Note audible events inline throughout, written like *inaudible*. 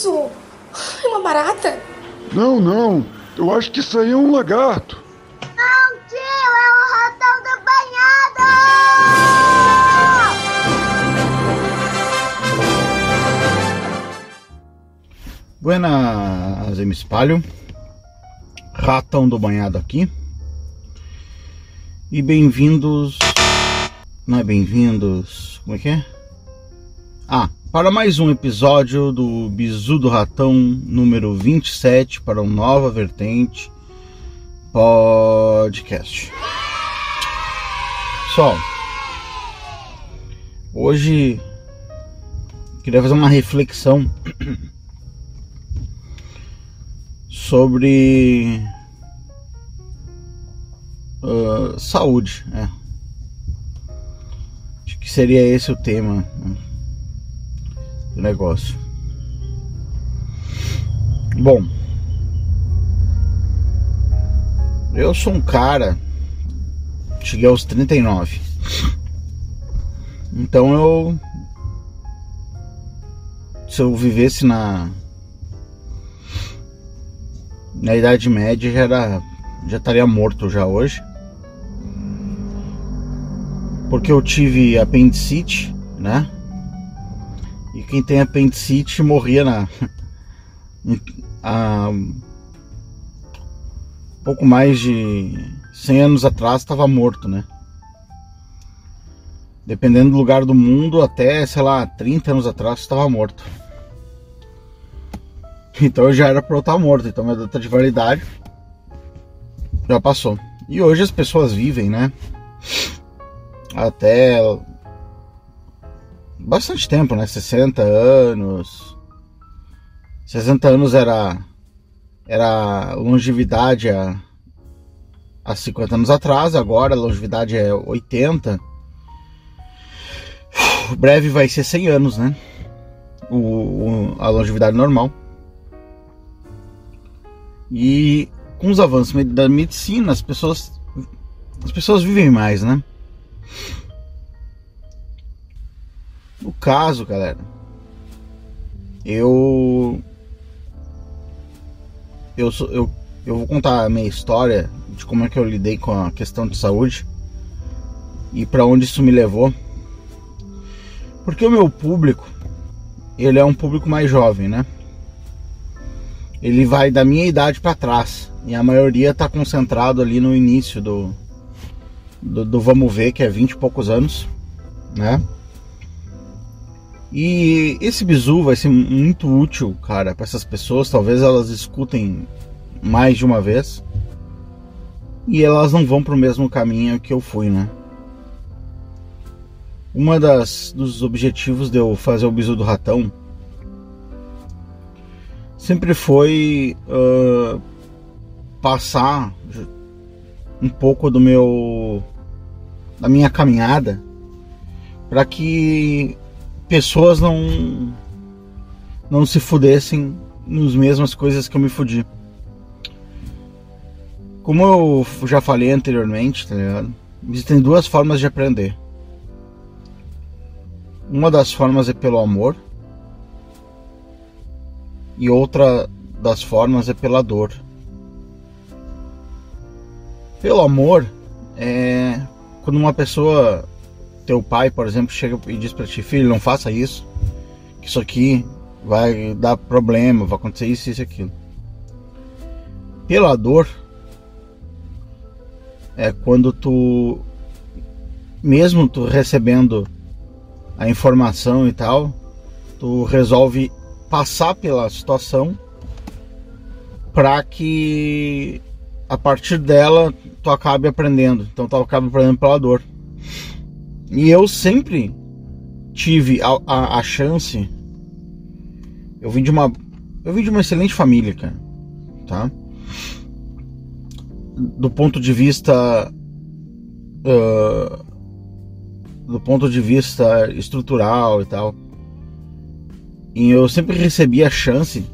isso? É uma barata? Não, não. Eu acho que isso aí é um lagarto. Não, tio, é o ratão do banhado! Buenas, eu me espalho. Ratão do banhado aqui. E bem-vindos. Não é bem-vindos. Como é que é? Ah, para mais um episódio do Bizu do Ratão número 27 para uma nova vertente podcast. Pessoal, hoje queria fazer uma reflexão *clears throat* sobre uh, saúde. É. Acho que seria esse o tema. Né? Negócio. Bom, eu sou um cara, cheguei aos 39. Então eu se eu vivesse na na idade média já era já estaria morto já hoje. Porque eu tive apendicite, né? E quem tem apendicite morria na. há pouco mais de 100 anos atrás estava morto, né? Dependendo do lugar do mundo, até, sei lá, 30 anos atrás estava morto. Então eu já era para eu estar morto, então minha data de validade já passou. E hoje as pessoas vivem, né? Até bastante tempo, né? 60 anos. 60 anos era era longevidade há, há 50 anos atrás, agora a longevidade é 80. Breve vai ser 100 anos, né? O, o, a longevidade normal. E com os avanços da medicina, as pessoas as pessoas vivem mais, né? No caso, galera, eu eu eu eu vou contar a minha história de como é que eu lidei com a questão de saúde e para onde isso me levou. Porque o meu público, ele é um público mais jovem, né? Ele vai da minha idade para trás e a maioria está concentrado ali no início do, do, do vamos ver, que é 20 e poucos anos, né? E esse bizu vai ser muito útil, cara, para essas pessoas. Talvez elas escutem mais de uma vez e elas não vão para o mesmo caminho que eu fui, né? Uma das dos objetivos de eu fazer o bizu do ratão sempre foi uh, passar um pouco do meu da minha caminhada para que pessoas não não se fudessem nos mesmas coisas que eu me fudi. Como eu já falei anteriormente, tá ligado? Existem duas formas de aprender. Uma das formas é pelo amor e outra das formas é pela dor. Pelo amor é quando uma pessoa teu pai, por exemplo, chega e diz para ti, filho, não faça isso, que isso aqui vai dar problema, vai acontecer isso, isso aquilo. Pela dor é quando tu, mesmo tu recebendo a informação e tal, tu resolve passar pela situação para que a partir dela tu acabe aprendendo. Então tu acaba aprendendo pela dor. E eu sempre tive a, a, a, chance. Eu vim de uma. Eu vim de uma excelente família, cara. Tá? Do ponto de vista. Uh, do ponto de vista estrutural e tal. E eu sempre recebi a chance.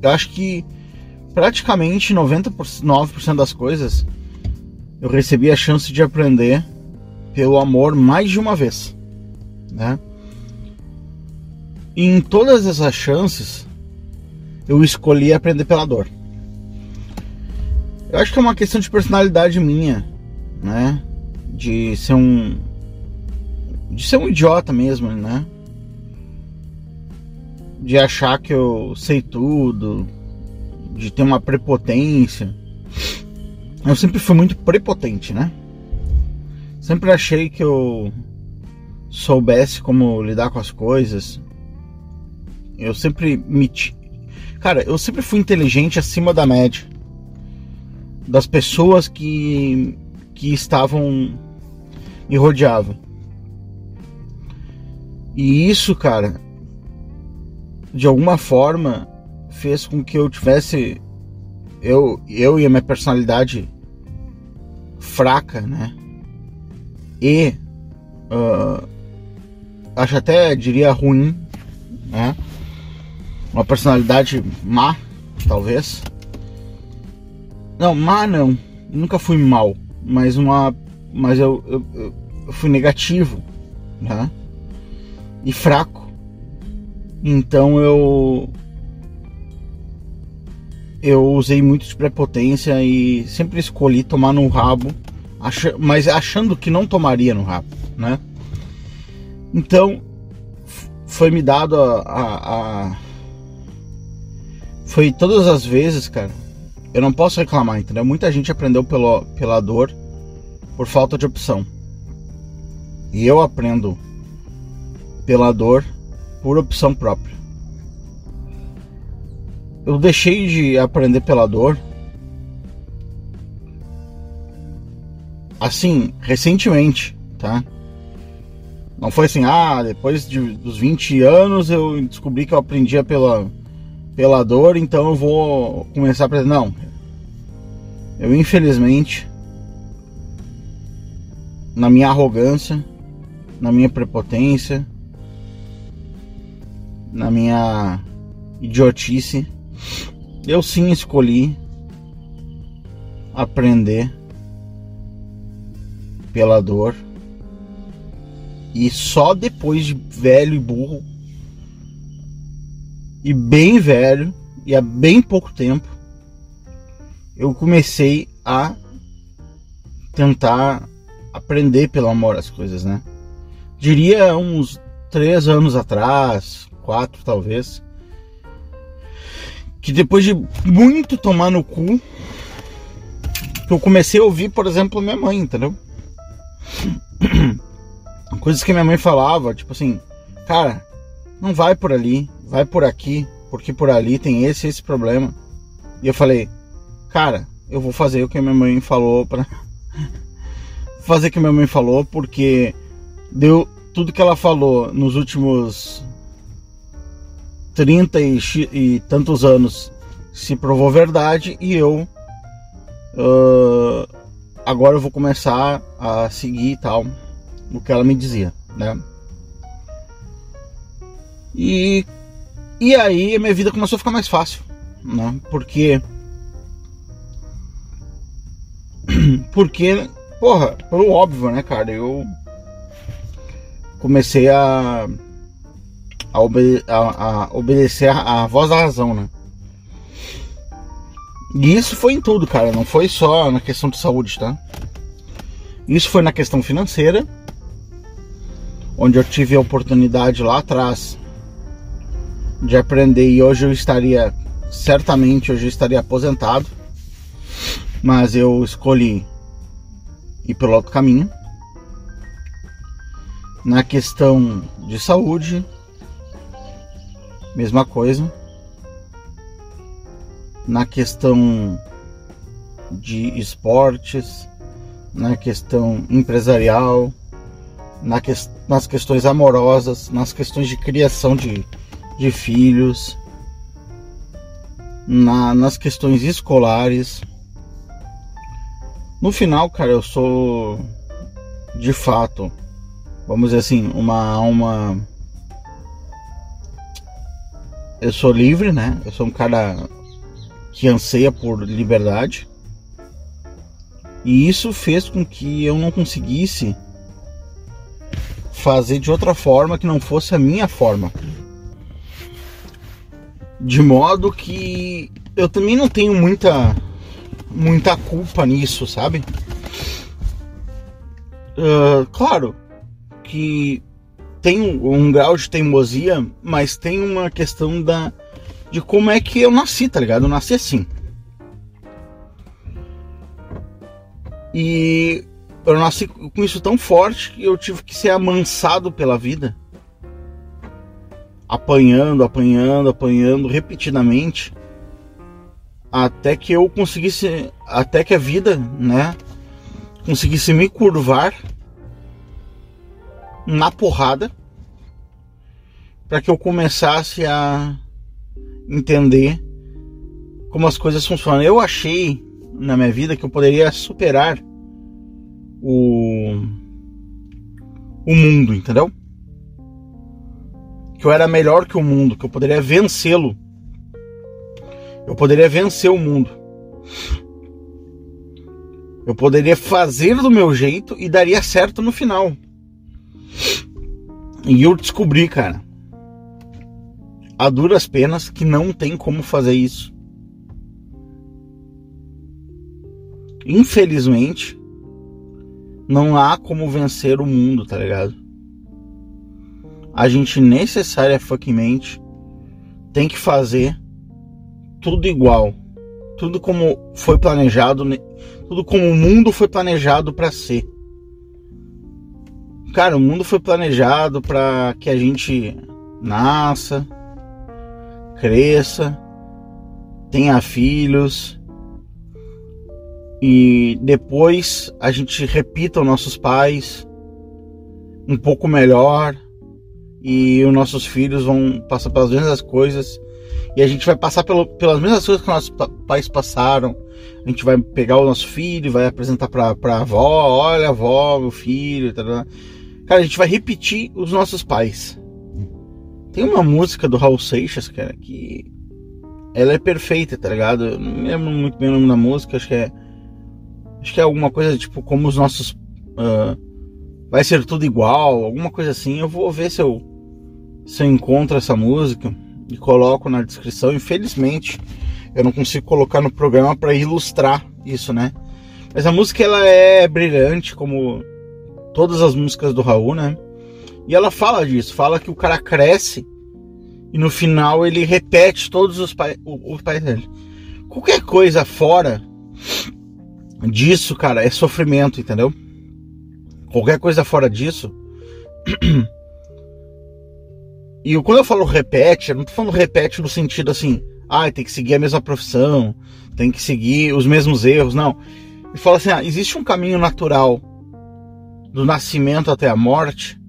Eu acho que praticamente 99% das coisas eu recebi a chance de aprender pelo amor mais de uma vez, né? E em todas essas chances, eu escolhi aprender pela dor. Eu acho que é uma questão de personalidade minha, né? De ser um. De ser um idiota mesmo, né? De achar que eu sei tudo, de ter uma prepotência. Eu sempre fui muito prepotente, né? Sempre achei que eu soubesse como lidar com as coisas. Eu sempre me. Cara, eu sempre fui inteligente acima da média das pessoas que, que estavam me rodeavam. E isso, cara, de alguma forma fez com que eu tivesse eu, eu e a minha personalidade fraca, né? E uh, acho até diria ruim, né? Uma personalidade má, talvez. Não, má não. Nunca fui mal, mas uma, mas eu, eu, eu fui negativo, né? E fraco. Então eu eu usei muito de prepotência e sempre escolhi tomar no rabo, mas achando que não tomaria no rabo, né? Então foi me dado a, a, a, foi todas as vezes, cara. Eu não posso reclamar, entendeu? Muita gente aprendeu pelo, pela dor por falta de opção. E eu aprendo pela dor por opção própria eu deixei de aprender pela dor. Assim, recentemente, tá? Não foi assim, ah, depois de, dos 20 anos eu descobri que eu aprendia pela, pela dor, então eu vou começar a aprender. Não. Eu, infelizmente, na minha arrogância, na minha prepotência, na minha idiotice, eu sim escolhi aprender pela dor. E só depois de velho e burro, e bem velho, e há bem pouco tempo, eu comecei a tentar aprender pelo amor às coisas, né? Diria uns três anos atrás, quatro talvez, que depois de muito tomar no cu, eu comecei a ouvir, por exemplo, minha mãe, entendeu? *clears throat* Coisas que minha mãe falava, tipo assim, cara, não vai por ali, vai por aqui, porque por ali tem esse esse problema. E eu falei, cara, eu vou fazer o que minha mãe falou para *laughs* fazer o que minha mãe falou, porque deu tudo que ela falou nos últimos 30 e, e tantos anos se provou verdade e eu uh, agora eu vou começar a seguir tal o que ela me dizia, né? E e aí a minha vida começou a ficar mais fácil, né? Porque *clears throat* porque porra, pelo óbvio, né, cara? Eu comecei a a, obede a, a obedecer a, a voz da razão, né? E isso foi em tudo, cara. Não foi só na questão de saúde, tá? Isso foi na questão financeira, onde eu tive a oportunidade lá atrás de aprender e hoje eu estaria, certamente hoje eu estaria aposentado, mas eu escolhi ir pelo outro caminho. Na questão de saúde, mesma coisa. Na questão de esportes, na questão empresarial, na que, nas questões amorosas, nas questões de criação de, de filhos, na, nas questões escolares. No final, cara, eu sou de fato, vamos dizer assim, uma alma eu sou livre, né? Eu sou um cara que anseia por liberdade. E isso fez com que eu não conseguisse fazer de outra forma que não fosse a minha forma. De modo que eu também não tenho muita muita culpa nisso, sabe? Uh, claro que tem um, grau de teimosia, mas tem uma questão da de como é que eu nasci, tá ligado? Eu nasci assim. E eu nasci com isso tão forte que eu tive que ser amansado pela vida. Apanhando, apanhando, apanhando repetidamente. Até que eu conseguisse. Até que a vida, né? Conseguisse me curvar na porrada. Para que eu começasse a entender como as coisas funcionam. Eu achei na minha vida que eu poderia superar o o mundo, entendeu? Que eu era melhor que o mundo, que eu poderia vencê-lo. Eu poderia vencer o mundo. Eu poderia fazer do meu jeito e daria certo no final. E eu descobri, cara, a duras penas que não tem como fazer isso. Infelizmente, não há como vencer o mundo, tá ligado? A gente necessariamente tem que fazer tudo igual. Tudo como foi planejado, tudo como o mundo foi planejado para ser. Cara, o mundo foi planejado para que a gente nasça, cresça, tenha filhos e depois a gente repita os nossos pais um pouco melhor e os nossos filhos vão passar pelas mesmas coisas e a gente vai passar pelo, pelas mesmas coisas que nossos pais passaram. A gente vai pegar o nosso filho, vai apresentar pra, pra avó, olha a avó, meu filho, tá, tá. Cara, a gente vai repetir os nossos pais. Tem uma música do Raul Seixas, cara, que ela é perfeita, tá ligado? Eu não lembro muito bem o nome da música, acho que é. Acho que é alguma coisa tipo como os nossos. Uh, vai ser tudo igual, alguma coisa assim. Eu vou ver se eu, se eu encontro essa música e coloco na descrição. Infelizmente, eu não consigo colocar no programa para ilustrar isso, né? Mas a música ela é brilhante, como todas as músicas do Raul, né? E ela fala disso, fala que o cara cresce e no final ele repete todos os, pai, os pais dele. Qualquer coisa fora disso, cara, é sofrimento, entendeu? Qualquer coisa fora disso. *clears throat* E quando eu falo repete, eu não tô falando repete no sentido assim, ah, tem que seguir a mesma profissão, tem que seguir os mesmos erros, não. E fala assim, ah, existe um caminho natural do nascimento até a morte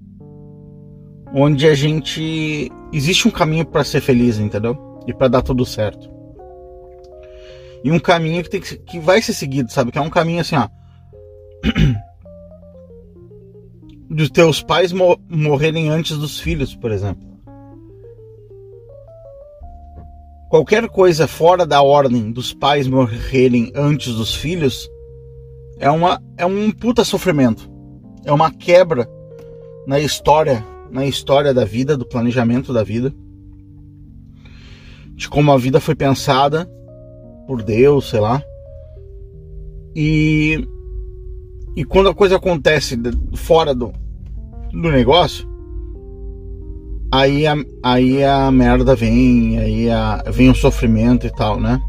onde a gente existe um caminho para ser feliz, entendeu? E para dar tudo certo. E um caminho que tem que, que vai ser seguido, sabe? Que é um caminho assim, ó. *clears throat* dos teus pais mo morrerem antes dos filhos, por exemplo. Qualquer coisa fora da ordem dos pais morrerem antes dos filhos é uma é um puta sofrimento. É uma quebra na história na história da vida, do planejamento da vida, de como a vida foi pensada por Deus, sei lá. E, e quando a coisa acontece fora do, do negócio, aí a, aí a merda vem, aí a, vem o sofrimento e tal, né?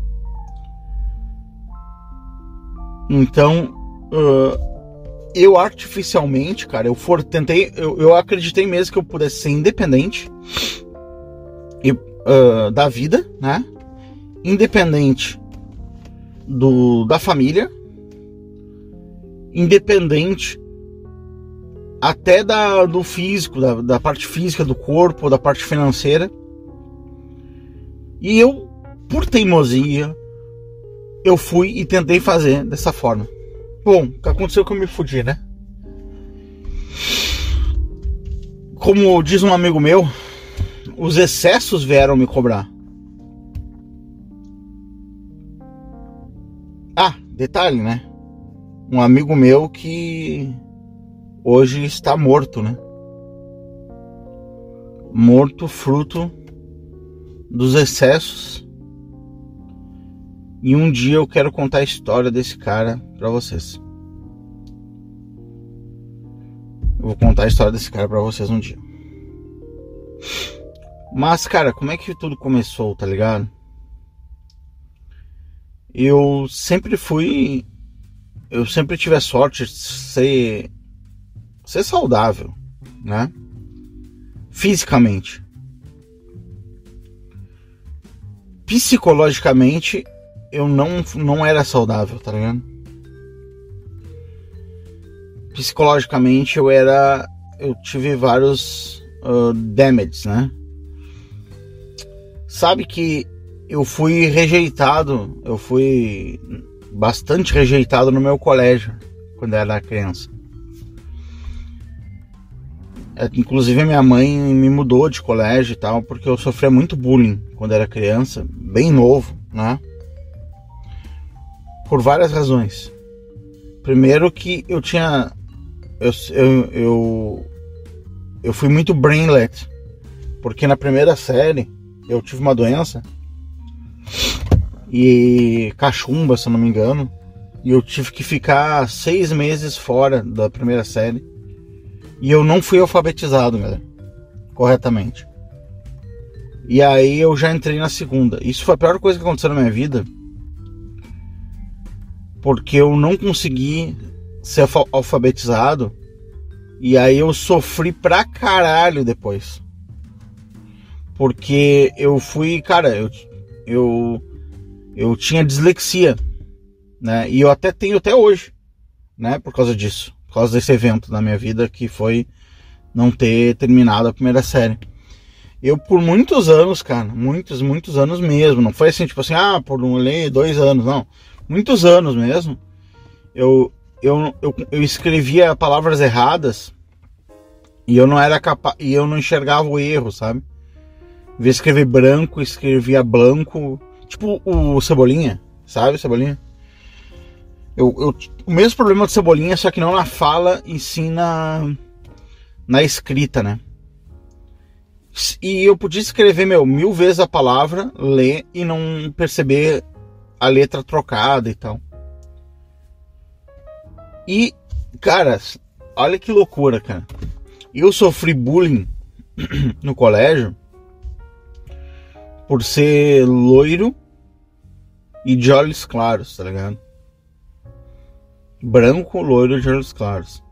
Então, uh, eu artificialmente, cara, eu for, tentei, eu, eu acreditei mesmo que eu pudesse ser independente e, uh, da vida, né? Independente do, da família, independente até da, do físico, da, da parte física do corpo, da parte financeira. E eu, por teimosia, eu fui e tentei fazer dessa forma. Bom, aconteceu que eu me fudi, né? Como diz um amigo meu, os excessos vieram me cobrar. Ah, detalhe, né? Um amigo meu que hoje está morto, né? Morto fruto dos excessos. E um dia eu quero contar a história desse cara para vocês. Eu vou contar a história desse cara para vocês um dia. Mas, cara, como é que tudo começou, tá ligado? Eu sempre fui. Eu sempre tive a sorte de ser. ser saudável, né? Fisicamente. Psicologicamente, eu não, não era saudável, tá ligado? Psicologicamente, eu era. Eu tive vários uh, damages, né? Sabe que eu fui rejeitado, eu fui bastante rejeitado no meu colégio quando eu era criança. É, inclusive minha mãe me mudou de colégio e tal, porque eu sofria muito bullying quando era criança, bem novo, né? Por várias razões. Primeiro que eu tinha. Eu, eu, eu, eu fui muito brainlet, porque na primeira série eu tive uma doença e cachumba, se eu não me engano. E eu tive que ficar seis meses fora da primeira série. E eu não fui alfabetizado, galera. Corretamente. E aí eu já entrei na segunda. Isso foi a pior coisa que aconteceu na minha vida. Porque eu não consegui ser alfabetizado. E aí eu sofri pra caralho depois. Porque eu fui, cara, eu, eu eu tinha dislexia, né? E eu até tenho até hoje, né? Por causa disso, por causa desse evento na minha vida que foi não ter terminado a primeira série. Eu por muitos anos, cara, muitos, muitos anos mesmo. Não foi assim, tipo assim, ah, por um lei, dois anos, não. Muitos anos mesmo. Eu, eu, eu, eu escrevia palavras erradas e eu não era capaz, e eu não enxergava o erro, sabe? Em vez de escrever branco, escrevia branco Tipo o Cebolinha, sabe, Cebolinha? Eu, eu, o mesmo problema do Cebolinha, só que não na fala e sim na, na escrita, né? E eu podia escrever, meu, mil vezes a palavra, ler e não perceber a letra trocada e tal. E, cara, olha que loucura, cara. Eu sofri bullying *clears throat* no colégio por ser loiro e de olhos claros, tá ligado? Branco, loiro de olhos claros.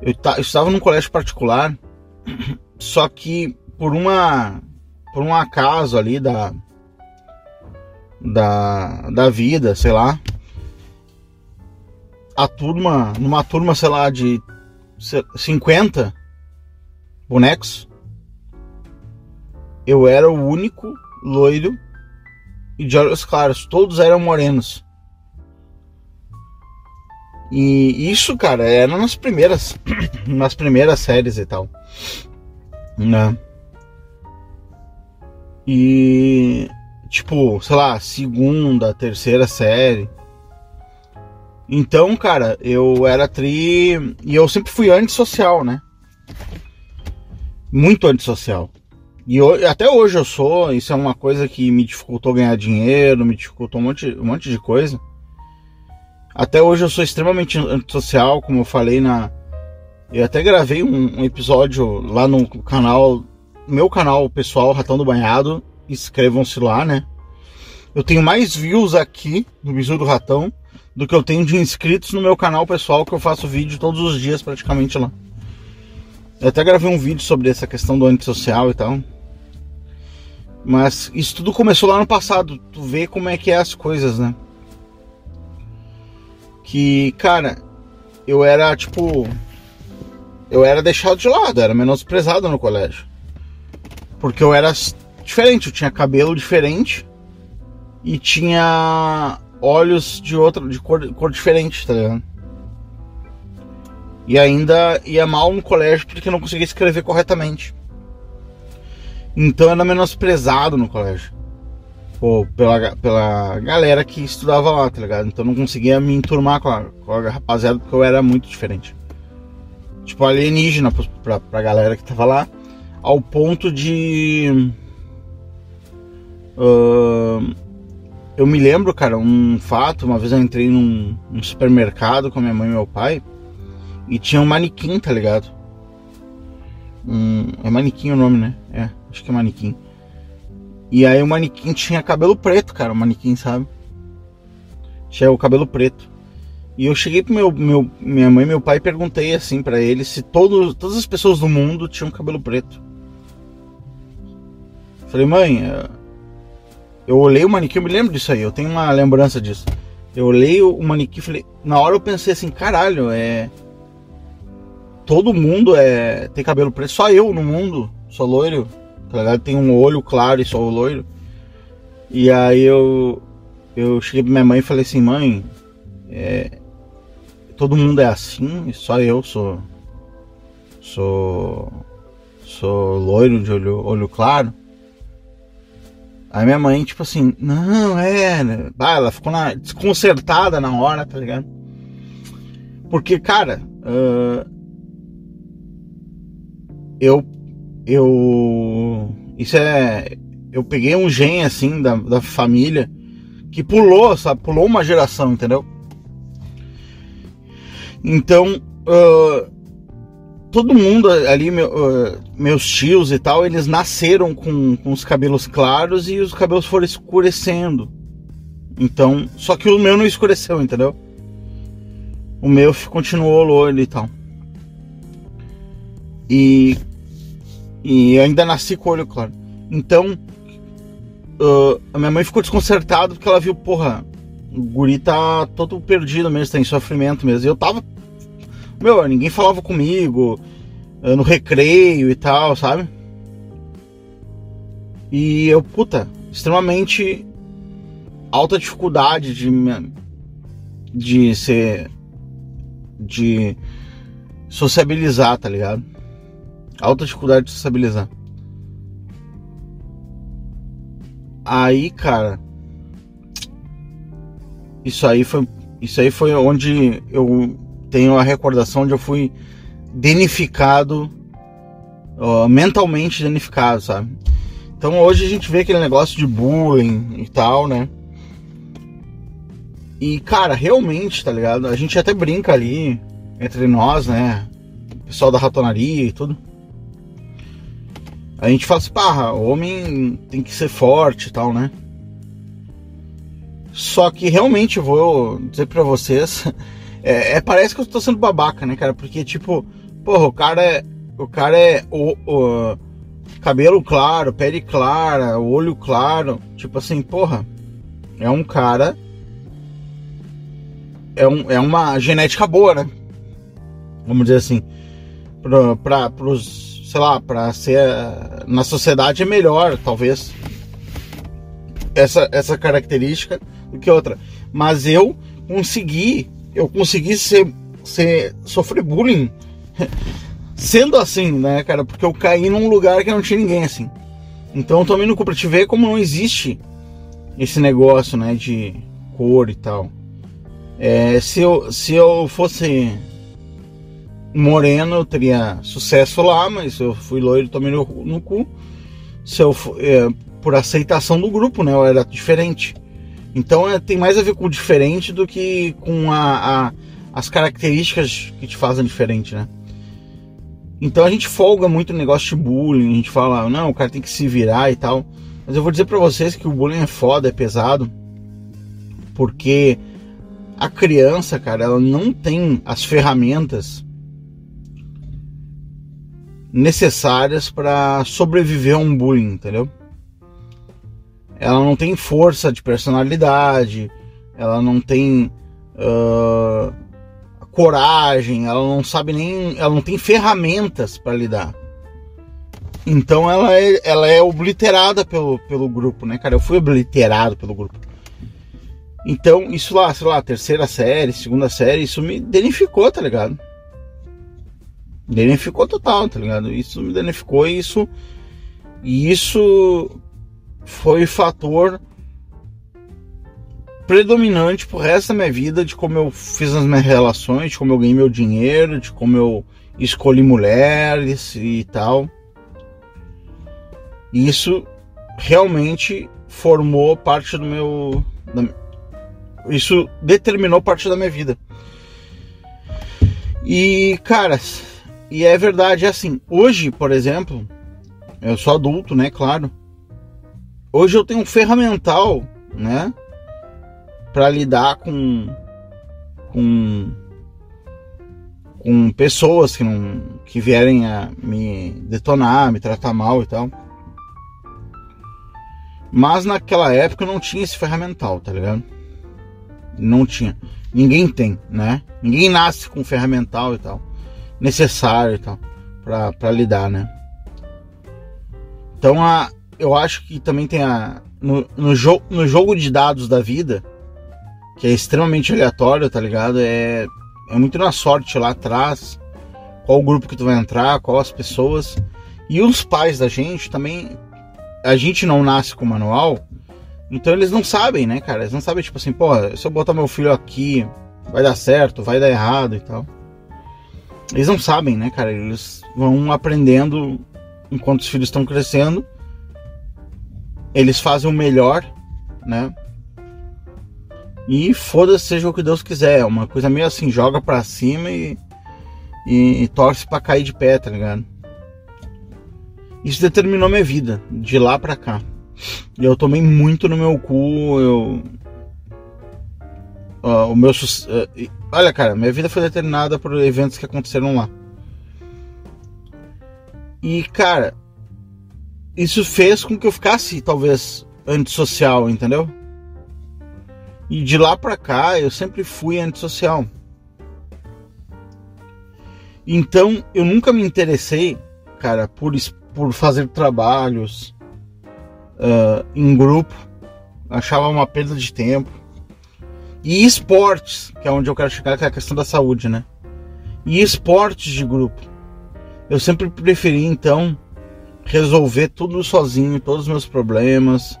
Eu, eu estava num colégio particular, *clears throat* só que por uma por um acaso ali da da, da vida, sei lá, a turma, numa turma, sei lá, de 50 bonecos, eu era o único loiro e de olhos claros, todos eram morenos. E isso, cara, era nas primeiras *clears throat* nas primeiras séries e tal. Né? E tipo, sei lá, segunda, terceira série. Então, cara, eu era tri e eu sempre fui antissocial, né? Muito antissocial. E eu, até hoje eu sou, isso é uma coisa que me dificultou ganhar dinheiro, me dificultou um monte, um monte de coisa. Até hoje eu sou extremamente antissocial, como eu falei na. Eu até gravei um, um episódio lá no canal, meu canal pessoal, Ratão do Banhado. Inscrevam-se lá, né? Eu tenho mais views aqui no Bisu do Ratão do que eu tenho de inscritos no meu canal pessoal, que eu faço vídeo todos os dias praticamente lá. Eu até gravei um vídeo sobre essa questão do antissocial e tal. Mas isso tudo começou lá no passado. Tu vê como é que é as coisas, né? Que, cara, eu era tipo. Eu era deixado de lado, era menosprezado no colégio. Porque eu era diferente, eu tinha cabelo diferente e tinha olhos de outra, de cor, cor diferente, tá ligado? E ainda ia mal no colégio porque não conseguia escrever corretamente. Então era menosprezado no colégio. Pô, pela, pela galera que estudava lá, tá ligado? Então não conseguia me enturmar com a, com a rapaziada porque eu era muito diferente. Tipo, alienígena pra, pra galera que tava lá. Ao ponto de. Uh, eu me lembro, cara, um fato. Uma vez eu entrei num, num supermercado com minha mãe e meu pai e tinha um manequim, tá ligado? Um, é manequim o nome, né? É, acho que é manequim. E aí o manequim tinha cabelo preto, cara, o manequim, sabe? Tinha o cabelo preto. E eu cheguei pro meu, meu minha mãe e meu pai e perguntei assim para eles se todos, todas as pessoas do mundo tinham cabelo preto. Falei, mãe, é, eu olhei o manequim, eu me lembro disso aí, eu tenho uma lembrança disso. Eu olhei o manequim e falei, na hora eu pensei assim, caralho, é. Todo mundo é tem cabelo preto, só eu no mundo sou loiro tá ligado? Tem um olho claro e só loiro. E aí eu, eu cheguei pra minha mãe e falei assim, mãe, é, todo mundo é assim, só eu sou. Sou. Sou loiro de olho, olho claro. Aí minha mãe, tipo assim, não, é. Ah, ela ficou na, desconcertada na hora, tá ligado? Porque, cara, uh, eu eu. Isso é. Eu peguei um gen assim da, da família que pulou, sabe? Pulou uma geração, entendeu? Então, uh, todo mundo ali, uh, meus tios e tal, eles nasceram com, com os cabelos claros e os cabelos foram escurecendo. Então, só que o meu não escureceu, entendeu? O meu continuou loiro e tal. E e ainda nasci com o olho claro. Então, uh, a minha mãe ficou desconcertada porque ela viu, porra, o guri tá todo perdido mesmo, tá em sofrimento mesmo. E eu tava. Meu, ninguém falava comigo uh, no recreio e tal, sabe? E eu, puta, extremamente alta dificuldade de de ser de sociabilizar, tá ligado? Alta dificuldade de estabilizar. Aí, cara. Isso aí foi. Isso aí foi onde eu tenho a recordação onde eu fui danificado. Uh, mentalmente danificado, sabe? Então hoje a gente vê aquele negócio de bullying e tal, né? E, cara, realmente, tá ligado? A gente até brinca ali entre nós, né? O pessoal da ratonaria e tudo. A gente fala assim, pá, homem tem que ser forte e tal, né? Só que realmente vou dizer pra vocês, *laughs* é, é, parece que eu tô sendo babaca, né, cara? Porque, tipo, porra, o cara é. O cara é o, o cabelo claro, pele clara, olho claro. Tipo assim, porra, é um cara. É, um, é uma genética boa, né? Vamos dizer assim. Pra, pra, pros sei lá, para ser na sociedade é melhor, talvez essa essa característica do que outra. Mas eu consegui, eu consegui ser, ser sofrer bullying *laughs* sendo assim, né, cara? Porque eu caí num lugar que não tinha ninguém assim. Então tomei no te ver como não existe esse negócio, né, de cor e tal. É, se, eu, se eu fosse moreno eu teria sucesso lá, mas eu fui loiro tomei no, no cu. Se eu, é, por aceitação do grupo, né? Eu era diferente. Então é, tem mais a ver com o diferente do que com a, a, as características que te fazem diferente, né? Então a gente folga muito no negócio de bullying, a gente fala, não, o cara tem que se virar e tal. Mas eu vou dizer para vocês que o bullying é foda, é pesado, porque a criança, cara, ela não tem as ferramentas necessárias para sobreviver a um bullying, entendeu? Ela não tem força de personalidade, ela não tem uh, coragem, ela não sabe nem, ela não tem ferramentas para lidar. Então ela é, ela é obliterada pelo, pelo grupo, né, cara? Eu fui obliterado pelo grupo. Então, isso lá, sei lá, terceira série, segunda série, isso me danificou, tá ligado? danificou total, tá ligado? Isso me danificou e isso. E isso foi fator predominante pro resto da minha vida de como eu fiz as minhas relações, de como eu ganhei meu dinheiro, de como eu escolhi mulheres e tal. E isso realmente formou parte do meu. Da, isso determinou parte da minha vida. E, cara, e é verdade, é assim, hoje, por exemplo, eu sou adulto, né, claro. Hoje eu tenho um ferramental, né, para lidar com com com pessoas que não que vierem a me detonar, me tratar mal e tal. Mas naquela época eu não tinha esse ferramental, tá ligado? Não tinha. Ninguém tem, né? Ninguém nasce com ferramental e tal. Necessário e tal. Pra lidar, né? Então a, eu acho que também tem a. No, no, jo, no jogo de dados da vida, que é extremamente aleatório, tá ligado? É, é muito na sorte lá atrás. Qual grupo que tu vai entrar, qual as pessoas. E os pais da gente também. A gente não nasce com manual, então eles não sabem, né, cara? Eles não sabem, tipo assim, pô, se eu botar meu filho aqui, vai dar certo, vai dar errado e tal. Eles não sabem, né, cara? Eles vão aprendendo enquanto os filhos estão crescendo. Eles fazem o melhor, né? E foda-se, seja o que Deus quiser. É uma coisa meio assim, joga pra cima e, e, e torce pra cair de pé, tá ligado? Isso determinou minha vida, de lá pra cá. Eu tomei muito no meu cu, eu. Uh, o meu. Uh, olha, cara, minha vida foi determinada por eventos que aconteceram lá. E, cara, isso fez com que eu ficasse, talvez, antissocial, entendeu? E de lá pra cá eu sempre fui antissocial. Então eu nunca me interessei, cara, por, por fazer trabalhos uh, em grupo, achava uma perda de tempo. E esportes, que é onde eu quero chegar, que é a questão da saúde, né? E esportes de grupo. Eu sempre preferi, então, resolver tudo sozinho, todos os meus problemas,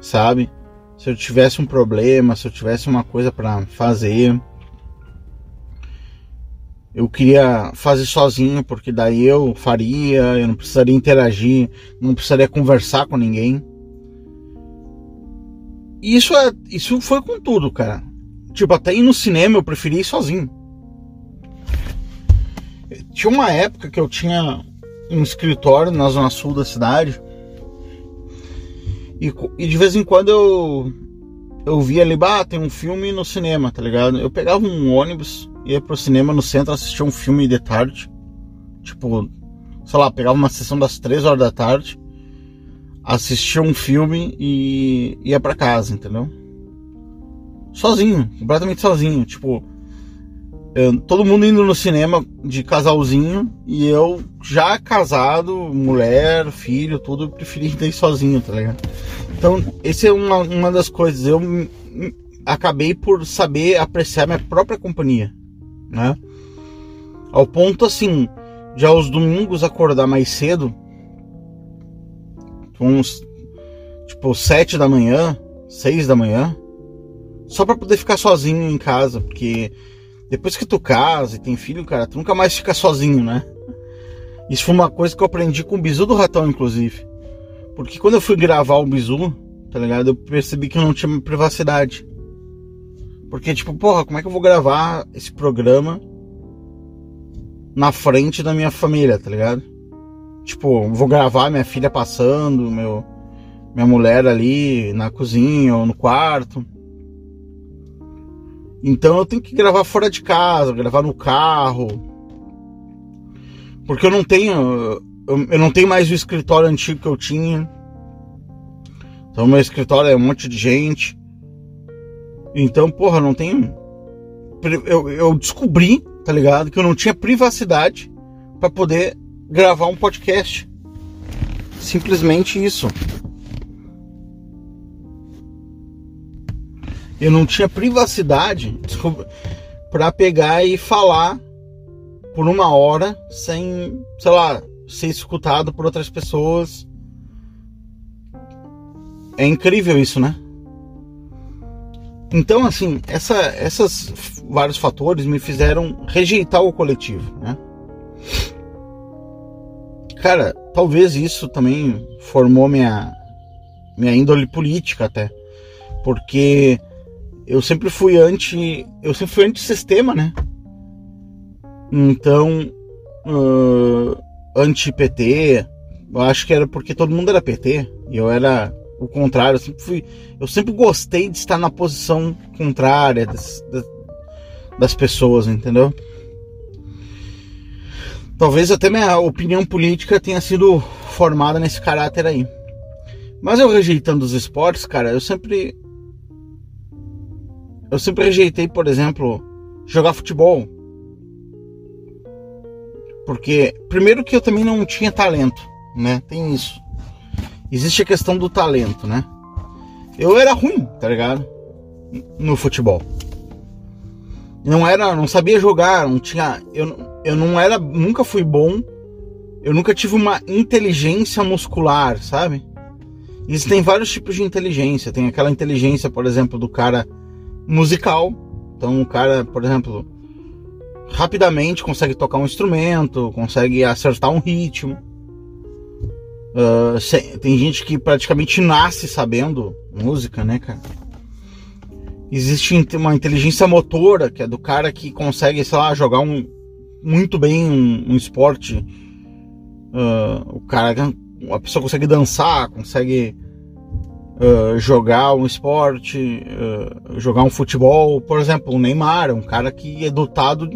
sabe? Se eu tivesse um problema, se eu tivesse uma coisa para fazer, eu queria fazer sozinho, porque daí eu faria, eu não precisaria interagir, não precisaria conversar com ninguém. E isso, é, isso foi com tudo, cara. Tipo, até ir no cinema eu preferi ir sozinho. Tinha uma época que eu tinha um escritório na zona sul da cidade. E, e de vez em quando eu, eu via ali, bah, tem um filme no cinema, tá ligado? Eu pegava um ônibus ia pro cinema no centro assistir um filme de tarde. Tipo, sei lá, pegava uma sessão das três horas da tarde, assistia um filme e ia para casa, entendeu? Sozinho, completamente sozinho. Tipo, todo mundo indo no cinema de casalzinho e eu já casado, mulher, filho, tudo, preferi ir sozinho, tá ligado? Então, essa é uma, uma das coisas. Eu acabei por saber apreciar minha própria companhia né? Ao ponto assim, já aos domingos acordar mais cedo, uns tipo sete da manhã, seis da manhã, só para poder ficar sozinho em casa, porque depois que tu casa e tem filho, cara, tu nunca mais fica sozinho, né? Isso foi uma coisa que eu aprendi com o bizu do ratão, inclusive. Porque quando eu fui gravar o bizu, tá ligado? Eu percebi que eu não tinha privacidade. Porque, tipo, porra, como é que eu vou gravar esse programa na frente da minha família, tá ligado? Tipo, vou gravar minha filha passando, meu, minha mulher ali na cozinha ou no quarto. Então eu tenho que gravar fora de casa, gravar no carro. Porque eu não tenho. Eu, não tenho mais o escritório antigo que eu tinha. Então meu escritório é um monte de gente. Então, porra, não tem. Eu, eu descobri, tá ligado? Que eu não tinha privacidade para poder gravar um podcast. Simplesmente isso. Eu não tinha privacidade para pegar e falar por uma hora sem, sei lá, ser escutado por outras pessoas. É incrível isso, né? Então, assim, essa, essas vários fatores me fizeram rejeitar o coletivo, né? Cara, talvez isso também formou minha minha índole política até. Porque eu sempre fui anti. Eu sempre fui anti-sistema, né? Então. Uh, anti-PT. Eu acho que era porque todo mundo era PT. E eu era o contrário. Eu sempre, fui, eu sempre gostei de estar na posição contrária das, das, das pessoas, entendeu? Talvez até minha opinião política tenha sido formada nesse caráter aí. Mas eu rejeitando os esportes, cara, eu sempre. Eu sempre rejeitei, por exemplo, jogar futebol. Porque, primeiro, que eu também não tinha talento, né? Tem isso. Existe a questão do talento, né? Eu era ruim, tá ligado? No futebol. Não era, não sabia jogar, não tinha, eu, eu não era, nunca fui bom. Eu nunca tive uma inteligência muscular, sabe? Existem vários tipos de inteligência. Tem aquela inteligência, por exemplo, do cara musical. Então, o cara, por exemplo, rapidamente consegue tocar um instrumento, consegue acertar um ritmo. Uh, tem gente que praticamente nasce sabendo música, né, cara? Existe uma inteligência motora, que é do cara que consegue, sei lá, jogar um, muito bem um, um esporte. Uh, o cara, a pessoa consegue dançar, consegue uh, jogar um esporte, jogar um futebol. Por exemplo, o Neymar, um cara que é dotado,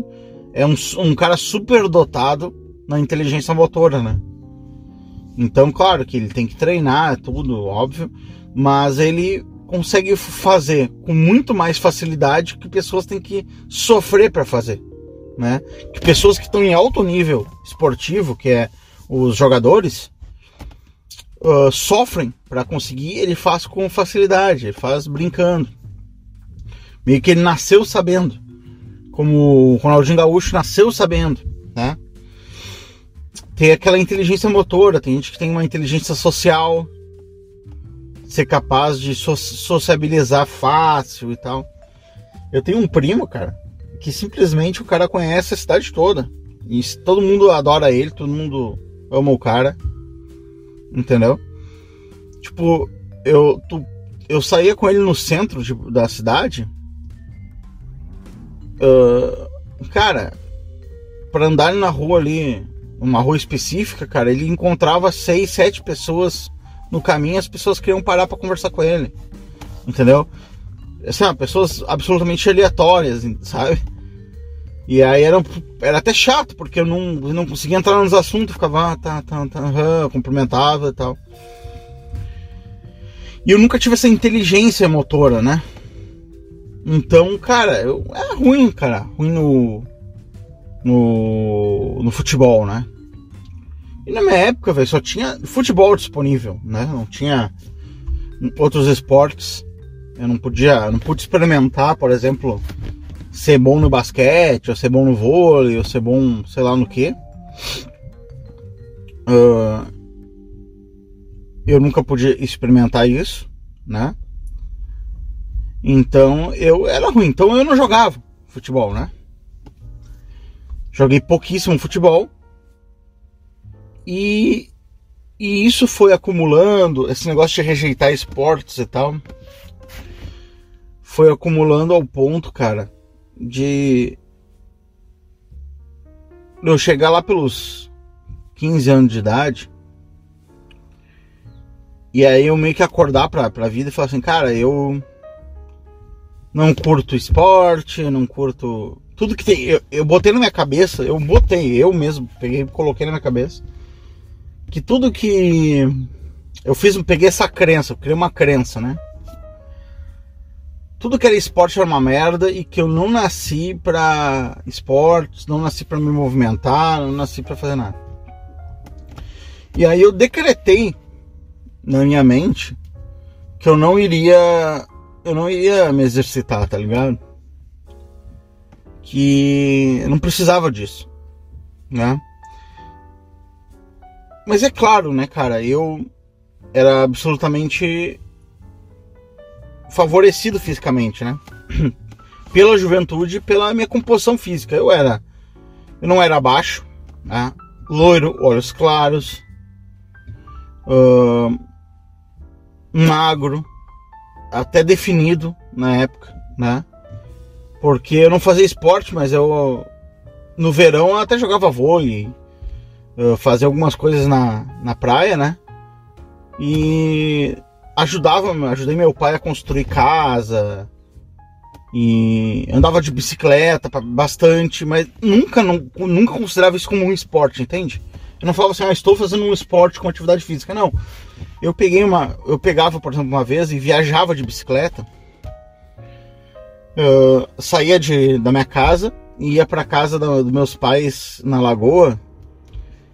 é um, um cara super dotado na inteligência motora, né? Então, claro que ele tem que treinar, tudo, óbvio, mas ele consegue fazer com muito mais facilidade que pessoas têm que sofrer para fazer, né? Que pessoas que estão em alto nível esportivo, que é os jogadores, uh, sofrem para conseguir, ele faz com facilidade, ele faz brincando. Meio que ele nasceu sabendo, como o Ronaldinho Gaúcho nasceu sabendo, né? Tem aquela inteligência motora, tem gente que tem uma inteligência social, ser capaz de so sociabilizar fácil e tal. Eu tenho um primo, cara, que simplesmente o cara conhece a cidade toda. E todo mundo adora ele, todo mundo ama o cara. Entendeu? Tipo, eu, tu, eu saía com ele no centro da cidade. Uh, cara, para andar na rua ali, uma rua específica, cara, ele encontrava seis, sete pessoas no caminho as pessoas queriam parar para conversar com ele. Entendeu? Assim, pessoas absolutamente aleatórias, sabe? E aí era, era até chato, porque eu não, não conseguia entrar nos assuntos, ficava, ah, tá, tá, tá, uh, cumprimentava e tal. E eu nunca tive essa inteligência motora, né? Então, cara, eu, é ruim, cara, ruim no, no, no futebol, né? E na minha época, velho, só tinha futebol disponível, né? Não tinha outros esportes. Eu não podia, não pude experimentar, por exemplo, ser bom no basquete, ou ser bom no vôlei, ou ser bom, sei lá no que. Uh, eu nunca podia experimentar isso, né? Então eu era ruim, então eu não jogava futebol, né? Joguei pouquíssimo futebol e, e isso foi acumulando, esse negócio de rejeitar esportes e tal, foi acumulando ao ponto, cara, de eu chegar lá pelos 15 anos de idade e aí eu meio que acordar pra, pra vida e falar assim, cara, eu não curto esporte, não curto. Tudo que tem. Eu, eu botei na minha cabeça, eu botei, eu mesmo, peguei coloquei na minha cabeça que tudo que eu fiz, peguei essa crença, eu criei uma crença, né? Tudo que era esporte era uma merda e que eu não nasci para esportes, não nasci para me movimentar, não nasci para fazer nada. E aí eu decretei na minha mente que eu não iria eu não iria me exercitar, tá ligado? Que eu não precisava disso, né? Mas é claro, né, cara, eu era absolutamente favorecido fisicamente, né? *clears throat* pela juventude, pela minha composição física. Eu era, eu não era baixo, né? Loiro, olhos claros, uh, magro, até definido na época, né? Porque eu não fazia esporte, mas eu no verão eu até jogava vôlei, fazia algumas coisas na, na praia, né? E ajudava, ajudei meu pai a construir casa e andava de bicicleta bastante, mas nunca, não, nunca considerava isso como um esporte, entende? Eu não falava assim, ah, estou fazendo um esporte com atividade física, não. Eu peguei uma, eu pegava, por exemplo, uma vez e viajava de bicicleta, saía de, da minha casa e ia para casa dos meus pais na lagoa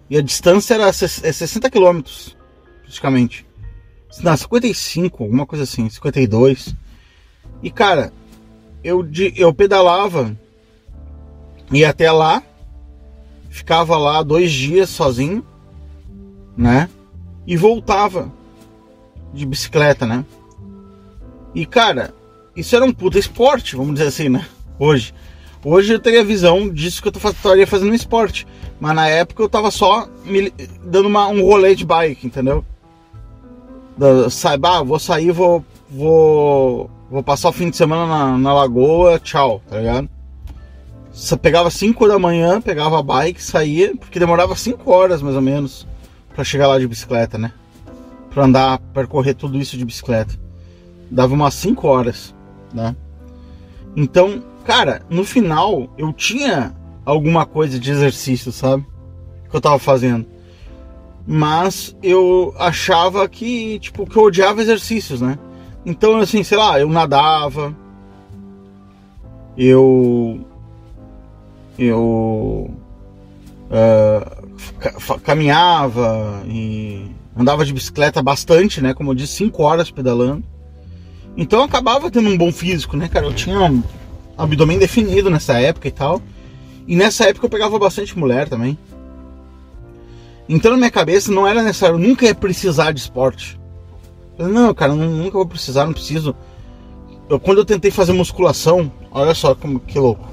e a distância era 60 é quilômetros, praticamente. Não, 55, alguma coisa assim, 52. E cara, eu, eu pedalava, ia até lá, ficava lá dois dias sozinho, né? E voltava de bicicleta, né? E cara, isso era um puta esporte, vamos dizer assim, né? Hoje. Hoje eu teria visão disso que eu estaria fazendo esporte. Mas na época eu tava só me, dando uma, um rolê de bike, entendeu? Saiba, ah, vou sair, vou, vou, vou passar o fim de semana na, na lagoa, tchau, tá ligado? Você pegava 5 da manhã, pegava a bike, saía, porque demorava 5 horas mais ou menos para chegar lá de bicicleta, né? Pra andar, percorrer tudo isso de bicicleta. Dava umas 5 horas, né? Então, cara, no final eu tinha alguma coisa de exercício, sabe? Que eu tava fazendo mas eu achava que, tipo, que eu odiava exercícios, né? Então, assim, sei lá, eu nadava, eu. Eu. Uh, caminhava e andava de bicicleta bastante, né? Como eu disse, 5 horas pedalando. Então eu acabava tendo um bom físico, né, cara? Eu tinha um abdômen definido nessa época e tal. E nessa época eu pegava bastante mulher também. Então na minha cabeça não era necessário, nunca ia precisar de esporte. Eu, não, cara, nunca vou precisar, não preciso. Eu, quando eu tentei fazer musculação, olha só como que louco.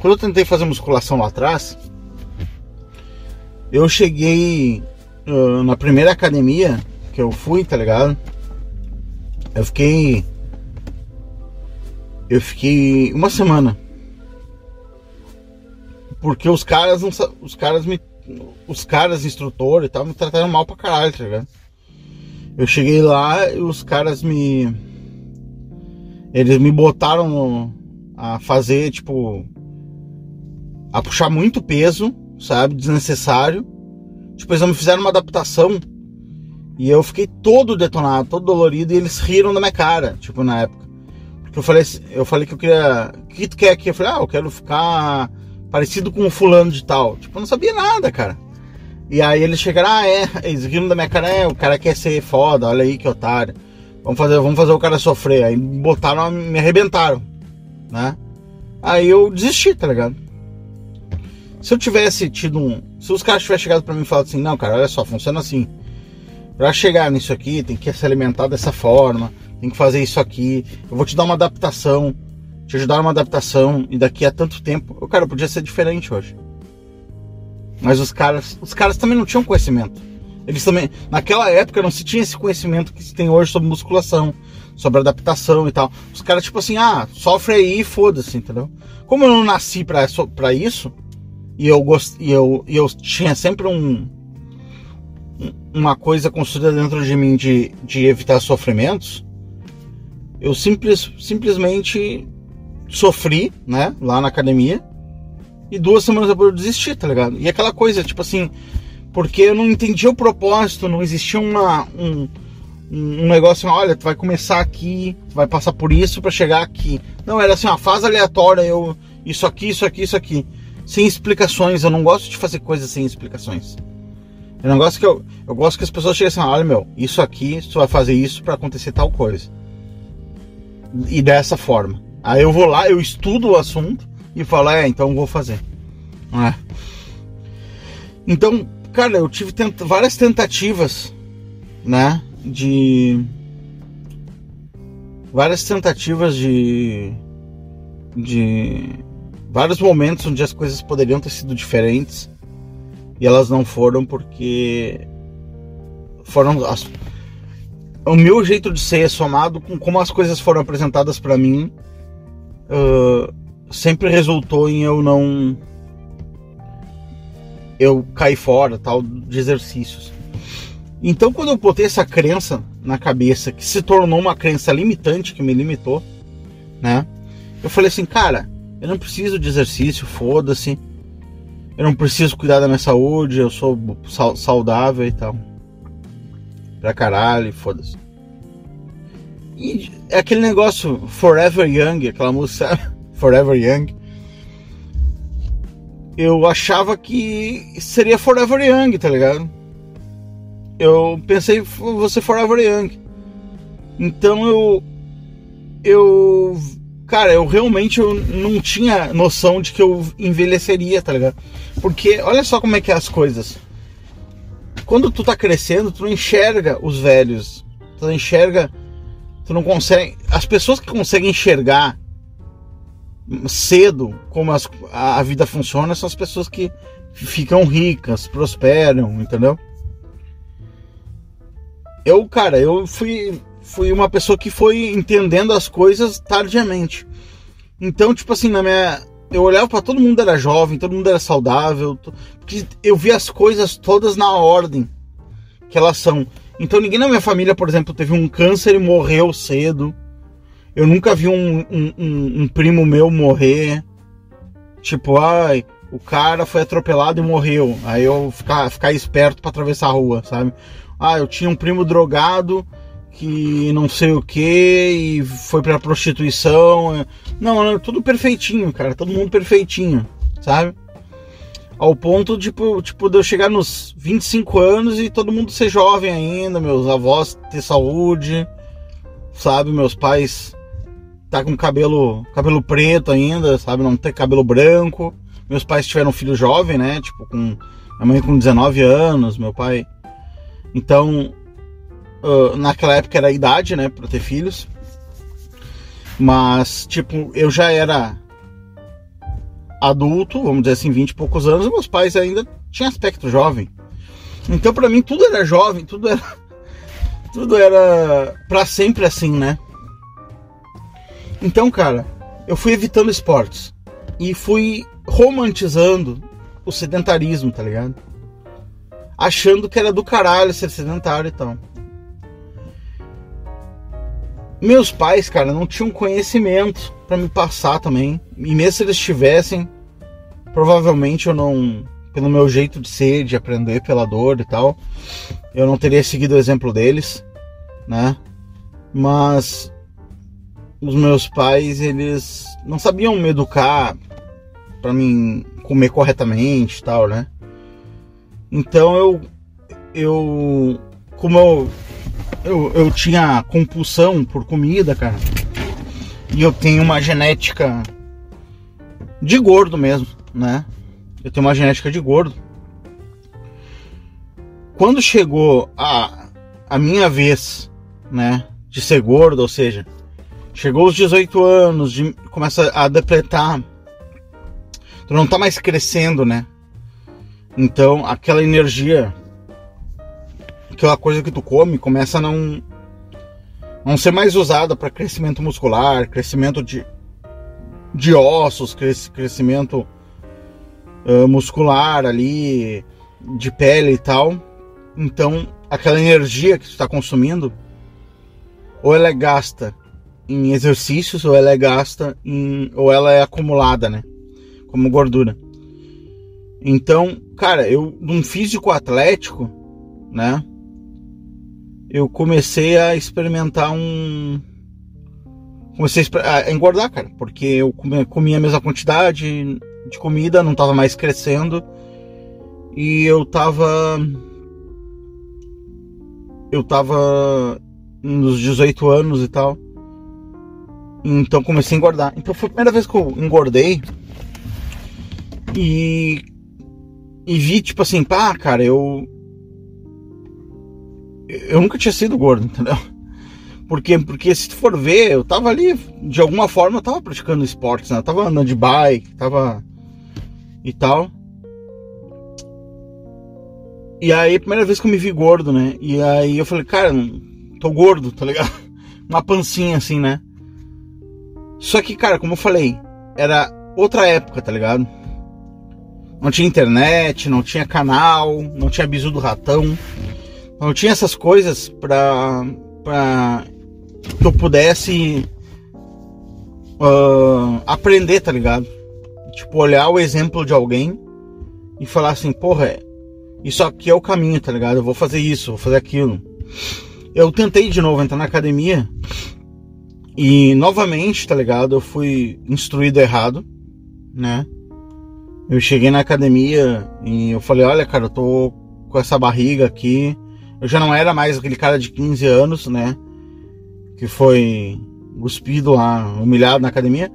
Quando eu tentei fazer musculação lá atrás, eu cheguei uh, na primeira academia que eu fui, tá ligado? Eu fiquei. Eu fiquei uma semana. Porque os caras não os caras me os caras, instrutor e tal, me trataram mal pra caralho, tá ligado? Eu cheguei lá e os caras me. Eles me botaram a fazer, tipo. A puxar muito peso, sabe? Desnecessário. Tipo, eles não me fizeram uma adaptação. E eu fiquei todo detonado, todo dolorido, e eles riram da minha cara, tipo, na época. Porque eu falei, eu falei que eu queria. O que tu quer aqui? Eu falei, ah, eu quero ficar parecido com o fulano de tal. Tipo, eu não sabia nada, cara. E aí eles chegaram, ah, é, eles riram da minha cara, é, o cara quer ser foda, olha aí que otário. Vamos fazer, vamos fazer o cara sofrer. Aí botaram, me arrebentaram, né? Aí eu desisti, tá ligado? Se eu tivesse tido um. Se os caras tivessem chegado pra mim e falado assim, não, cara, olha só, funciona assim. Pra chegar nisso aqui, tem que se alimentar dessa forma, tem que fazer isso aqui. Eu vou te dar uma adaptação te ajudar numa adaptação e daqui a tanto tempo, o cara podia ser diferente hoje. Mas os caras, os caras também não tinham conhecimento. Eles também, naquela época não se tinha esse conhecimento que se tem hoje sobre musculação, sobre adaptação e tal. Os caras tipo assim, ah, sofre aí foda-se, entendeu? Como eu não nasci para para isso, e eu gost, e eu, e eu tinha sempre um uma coisa construída dentro de mim de, de evitar sofrimentos, eu simples, simplesmente sofri, né, lá na academia. E duas semanas depois eu desisti, tá ligado? E aquela coisa, tipo assim, porque eu não entendia o propósito, não existia uma, um, um negócio assim, olha, tu vai começar aqui, tu vai passar por isso para chegar aqui. Não, era assim, uma fase aleatória, eu isso aqui, isso aqui, isso aqui. Sem explicações, eu não gosto de fazer coisas sem explicações. Eu não gosto que eu, eu gosto que as pessoas cheguem assim, olha meu, isso aqui, tu vai fazer isso para acontecer tal coisa. E dessa forma. Aí eu vou lá, eu estudo o assunto e falo, é, então vou fazer. É. Então, cara, eu tive tent várias tentativas, né? De. Várias tentativas de. De. Vários momentos onde as coisas poderiam ter sido diferentes e elas não foram porque. Foram as, o meu jeito de ser somado com como as coisas foram apresentadas para mim uh, sempre resultou em eu não eu cair fora tal de exercícios. Então quando eu botei essa crença na cabeça que se tornou uma crença limitante que me limitou né eu falei assim cara eu não preciso de exercício foda-se. Eu não preciso cuidar da minha saúde eu sou saudável e tal. Pra caralho, foda-se. E é aquele negócio Forever Young, aquela música *laughs* Forever Young. Eu achava que seria Forever Young, tá ligado? Eu pensei, você Forever Young. Então eu. Eu. Cara, eu realmente eu não tinha noção de que eu envelheceria, tá ligado? Porque olha só como é que é as coisas quando tu tá crescendo, tu não enxerga os velhos. Tu não enxerga. Tu não consegue. As pessoas que conseguem enxergar cedo como as, a, a vida funciona são as pessoas que ficam ricas, prosperam, entendeu? Eu, cara, eu fui, fui uma pessoa que foi entendendo as coisas tardiamente. Então, tipo assim, na minha, eu olhava para todo mundo era jovem, todo mundo era saudável, porque eu via as coisas todas na ordem que elas são. Então ninguém na minha família, por exemplo, teve um câncer e morreu cedo. Eu nunca vi um, um, um, um primo meu morrer. Tipo, ai, o cara foi atropelado e morreu. Aí eu ficar, ficar esperto para atravessar a rua, sabe? Ah, eu tinha um primo drogado que não sei o que e foi pra prostituição. Não, não, tudo perfeitinho, cara. Todo mundo perfeitinho, sabe? Ao ponto tipo, tipo, de eu chegar nos 25 anos e todo mundo ser jovem ainda, meus avós ter saúde, sabe? Meus pais tá com cabelo, cabelo preto ainda, sabe? Não ter cabelo branco. Meus pais tiveram um filho jovem, né? Tipo, com a mãe com 19 anos, meu pai. Então, uh, naquela época era a idade, né, para ter filhos. Mas, tipo, eu já era adulto, vamos dizer assim, 20 e poucos anos, e meus pais ainda tinham aspecto jovem. Então, para mim, tudo era jovem, tudo era. *laughs* Tudo era para sempre assim, né? Então, cara, eu fui evitando esportes e fui romantizando o sedentarismo, tá ligado? Achando que era do caralho ser sedentário e tal. Meus pais, cara, não tinham conhecimento para me passar também. E mesmo se eles tivessem, provavelmente eu não, pelo meu jeito de ser, de aprender pela dor e tal, eu não teria seguido o exemplo deles, né? Mas os meus pais, eles não sabiam me educar para mim comer corretamente e tal, né? Então eu eu como eu eu, eu tinha compulsão por comida, cara. E eu tenho uma genética de gordo mesmo, né? Eu tenho uma genética de gordo. Quando chegou a, a minha vez, né, de ser gordo, ou seja, chegou os 18 anos, de, começa a depletar, tu não tá mais crescendo, né? Então, aquela energia aquela coisa que tu come começa a não não ser mais usada para crescimento muscular, crescimento de, de ossos, cres, crescimento uh, muscular ali, de pele e tal. Então, aquela energia que tu está consumindo, ou ela é gasta em exercícios, ou ela é gasta em, ou ela é acumulada, né? Como gordura. Então, cara, eu num físico atlético, né? Eu comecei a experimentar um. Comecei a engordar, cara, porque eu comia a mesma quantidade de comida, não tava mais crescendo e eu tava. Eu tava nos 18 anos e tal. Então comecei a engordar. Então foi a primeira vez que eu engordei. E. E vi, tipo assim, pá, cara, eu eu nunca tinha sido gordo, entendeu? Porque, porque se tu for ver, eu tava ali, de alguma forma, eu tava praticando esportes, né? Eu tava andando de bike, tava. e tal. E aí, primeira vez que eu me vi gordo, né? E aí eu falei, cara, tô gordo, tá ligado? *laughs* Uma pancinha assim, né? Só que, cara, como eu falei, era outra época, tá ligado? Não tinha internet, não tinha canal, não tinha bisu do ratão. Não tinha essas coisas pra, pra que eu pudesse uh, aprender, tá ligado? Tipo, olhar o exemplo de alguém e falar assim, porra, isso aqui é o caminho, tá ligado? Eu vou fazer isso, vou fazer aquilo. Eu tentei de novo entrar na academia e novamente, tá ligado? Eu fui instruído errado, né? Eu cheguei na academia e eu falei, olha, cara, eu tô com essa barriga aqui. Eu já não era mais aquele cara de 15 anos, né? Que foi cuspido lá, humilhado na academia.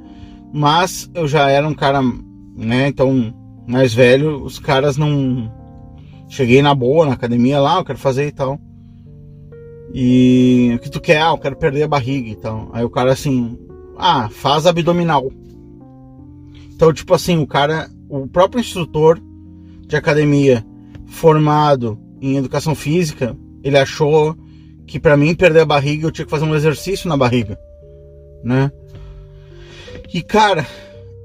Mas eu já era um cara, né? Então, mais velho, os caras não. Cheguei na boa na academia lá, eu quero fazer e tal. E o que tu quer? Ah, eu quero perder a barriga e tal. Aí o cara assim, ah, faz abdominal. Então, tipo assim, o cara, o próprio instrutor de academia formado em educação física, ele achou que para mim perder a barriga eu tinha que fazer um exercício na barriga, né? E cara,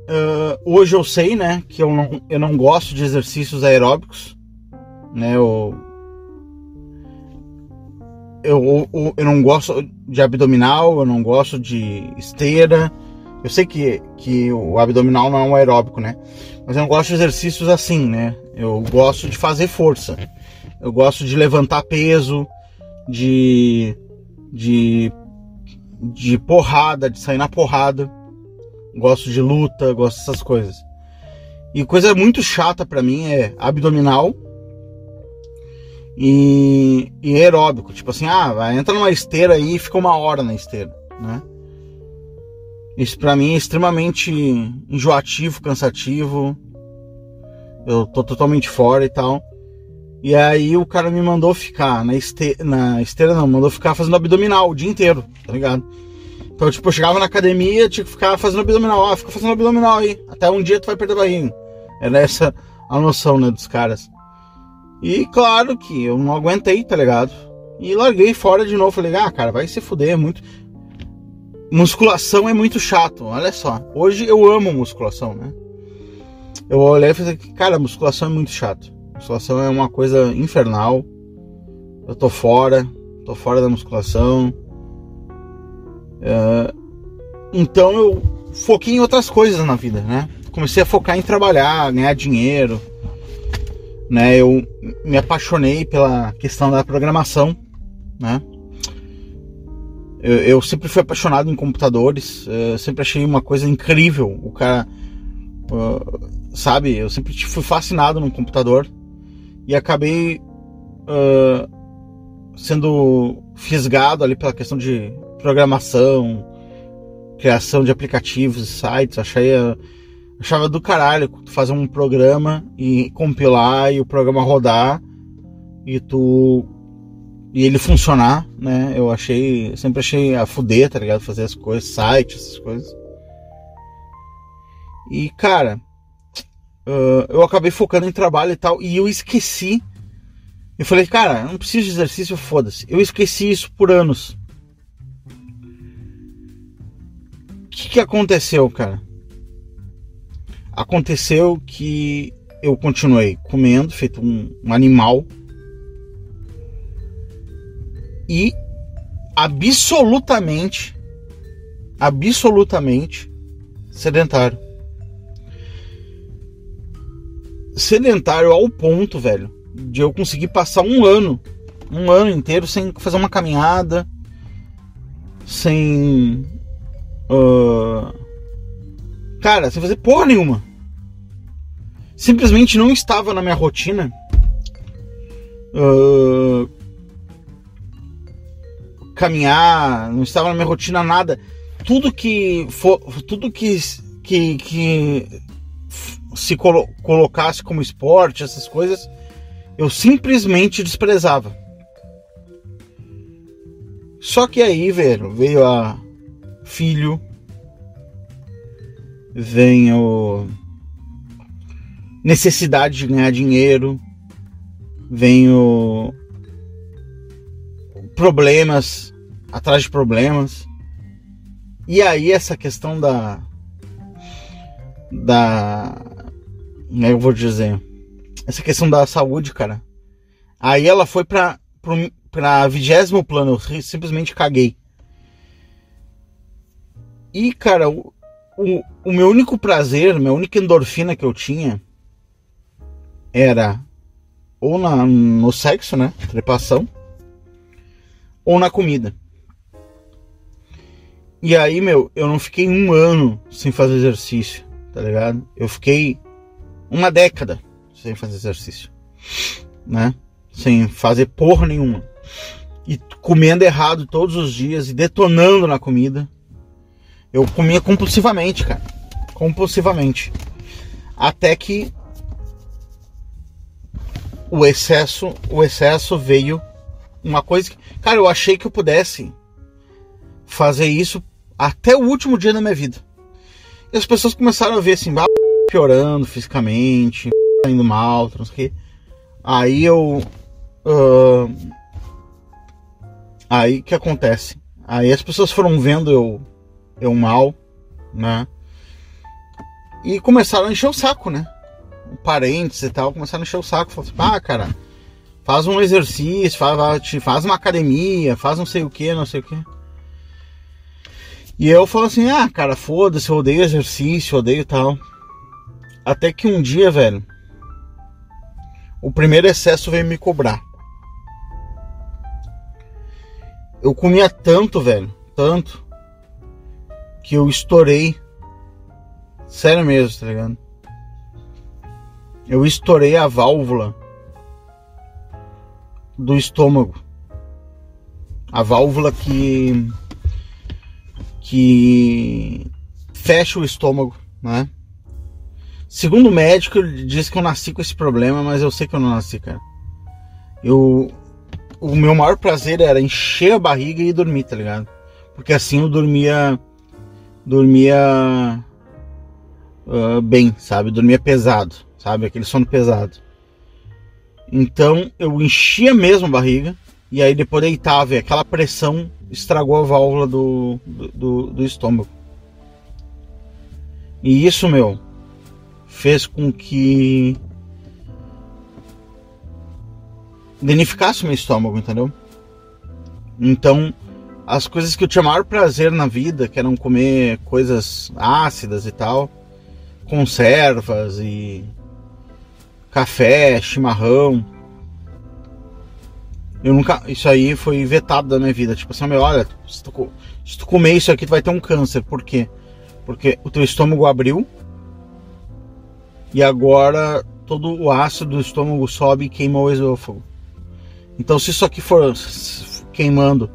uh, hoje eu sei, né, que eu não, eu não gosto de exercícios aeróbicos, né? Eu, eu, eu, eu não gosto de abdominal, eu não gosto de esteira. Eu sei que, que o abdominal não é um aeróbico, né? Mas eu não gosto de exercícios assim, né? Eu gosto de fazer força. Eu gosto de levantar peso, de, de, de porrada, de sair na porrada. Gosto de luta, gosto dessas coisas. E coisa muito chata para mim é abdominal e, e aeróbico. Tipo assim, ah, entra numa esteira aí e fica uma hora na esteira, né? Isso para mim é extremamente enjoativo, cansativo. Eu tô totalmente fora e tal. E aí o cara me mandou ficar na esteira, na esteira não, mandou ficar fazendo abdominal o dia inteiro, tá ligado? Então, tipo, eu chegava na academia, tinha que ficar fazendo abdominal. Ah, fica fazendo abdominal aí. Até um dia tu vai perder a barriga. Era essa a noção, né, dos caras. E claro que eu não aguentei, tá ligado? E larguei fora de novo. Falei, ah, cara, vai se fuder, é muito. Musculação é muito chato, olha só. Hoje eu amo musculação, né? Eu olhei e falei, cara, musculação é muito chato. Musculação é uma coisa infernal. Eu tô fora, tô fora da musculação. É... Então eu foquei em outras coisas na vida, né? Comecei a focar em trabalhar, ganhar dinheiro né? Eu me apaixonei pela questão da programação, né? Eu, eu sempre fui apaixonado em computadores, sempre achei uma coisa incrível. O cara, uh, sabe? Eu sempre fui fascinado no computador e acabei uh, sendo fisgado ali pela questão de programação, criação de aplicativos e sites. Achei uh, achava do caralho fazer um programa e compilar e o programa rodar e tu e ele funcionar, né? Eu achei, sempre achei a fuder, tá ligado? Fazer as coisas, sites, essas coisas. E cara, uh, eu acabei focando em trabalho e tal e eu esqueci. Eu falei, cara, eu não preciso de exercício, foda-se. Eu esqueci isso por anos. O que, que aconteceu, cara? Aconteceu que eu continuei comendo, feito um, um animal. E absolutamente, absolutamente sedentário. Sedentário ao ponto, velho, de eu conseguir passar um ano, um ano inteiro sem fazer uma caminhada, sem. Uh, Cara, sem fazer porra nenhuma. Simplesmente não estava na minha rotina. Uh, caminhar, não estava na minha rotina nada. Tudo que for, tudo que que, que se colo colocasse como esporte, essas coisas, eu simplesmente desprezava. Só que aí, velho, veio a filho, vem o necessidade de ganhar dinheiro, vem o problemas atrás de problemas. E aí essa questão da da eu vou dizer, essa questão da saúde, cara. Aí ela foi para para vigésimo plano, eu simplesmente caguei. E cara, o, o, o meu único prazer, minha única endorfina que eu tinha era ou na, no sexo, né? Trepação, ou na comida. E aí, meu, eu não fiquei um ano sem fazer exercício, tá ligado? Eu fiquei uma década sem fazer exercício, né? Sem fazer porra nenhuma. E comendo errado todos os dias e detonando na comida. Eu comia compulsivamente, cara. Compulsivamente. Até que o excesso, o excesso veio uma coisa que, cara, eu achei que eu pudesse fazer isso até o último dia da minha vida. E as pessoas começaram a ver assim, piorando fisicamente, indo mal, não sei o quê. Aí eu. Uh, aí que acontece? Aí as pessoas foram vendo eu, eu mal, né? E começaram a encher o saco, né? Parentes e tal, começaram a encher o saco. Falaram assim, ah, cara, faz um exercício, faz, faz uma academia, faz não sei o que, não sei o que. E eu falo assim, ah, cara, foda-se, eu odeio exercício, odeio tal. Até que um dia, velho, o primeiro excesso veio me cobrar. Eu comia tanto, velho, tanto, que eu estourei. Sério mesmo, tá ligado? Eu estourei a válvula do estômago. A válvula que que fecha o estômago, né? Segundo o médico, disse que eu nasci com esse problema, mas eu sei que eu não nasci, cara. Eu o meu maior prazer era encher a barriga e dormir, tá ligado? Porque assim eu dormia dormia uh, bem, sabe? Dormia pesado, sabe? Aquele sono pesado. Então eu enchia mesmo a barriga e aí depois deitava e aquela pressão estragou a válvula do, do, do estômago. E isso, meu, fez com que danificasse o meu estômago, entendeu? Então, as coisas que eu tinha maior prazer na vida, que eram comer coisas ácidas e tal, conservas e café, chimarrão, eu nunca. Isso aí foi vetado da minha vida. Tipo assim, meu, olha, se tu, se tu comer isso aqui, tu vai ter um câncer. Por quê? Porque o teu estômago abriu e agora todo o ácido do estômago sobe e queima o esôfago. Então, se isso aqui for queimando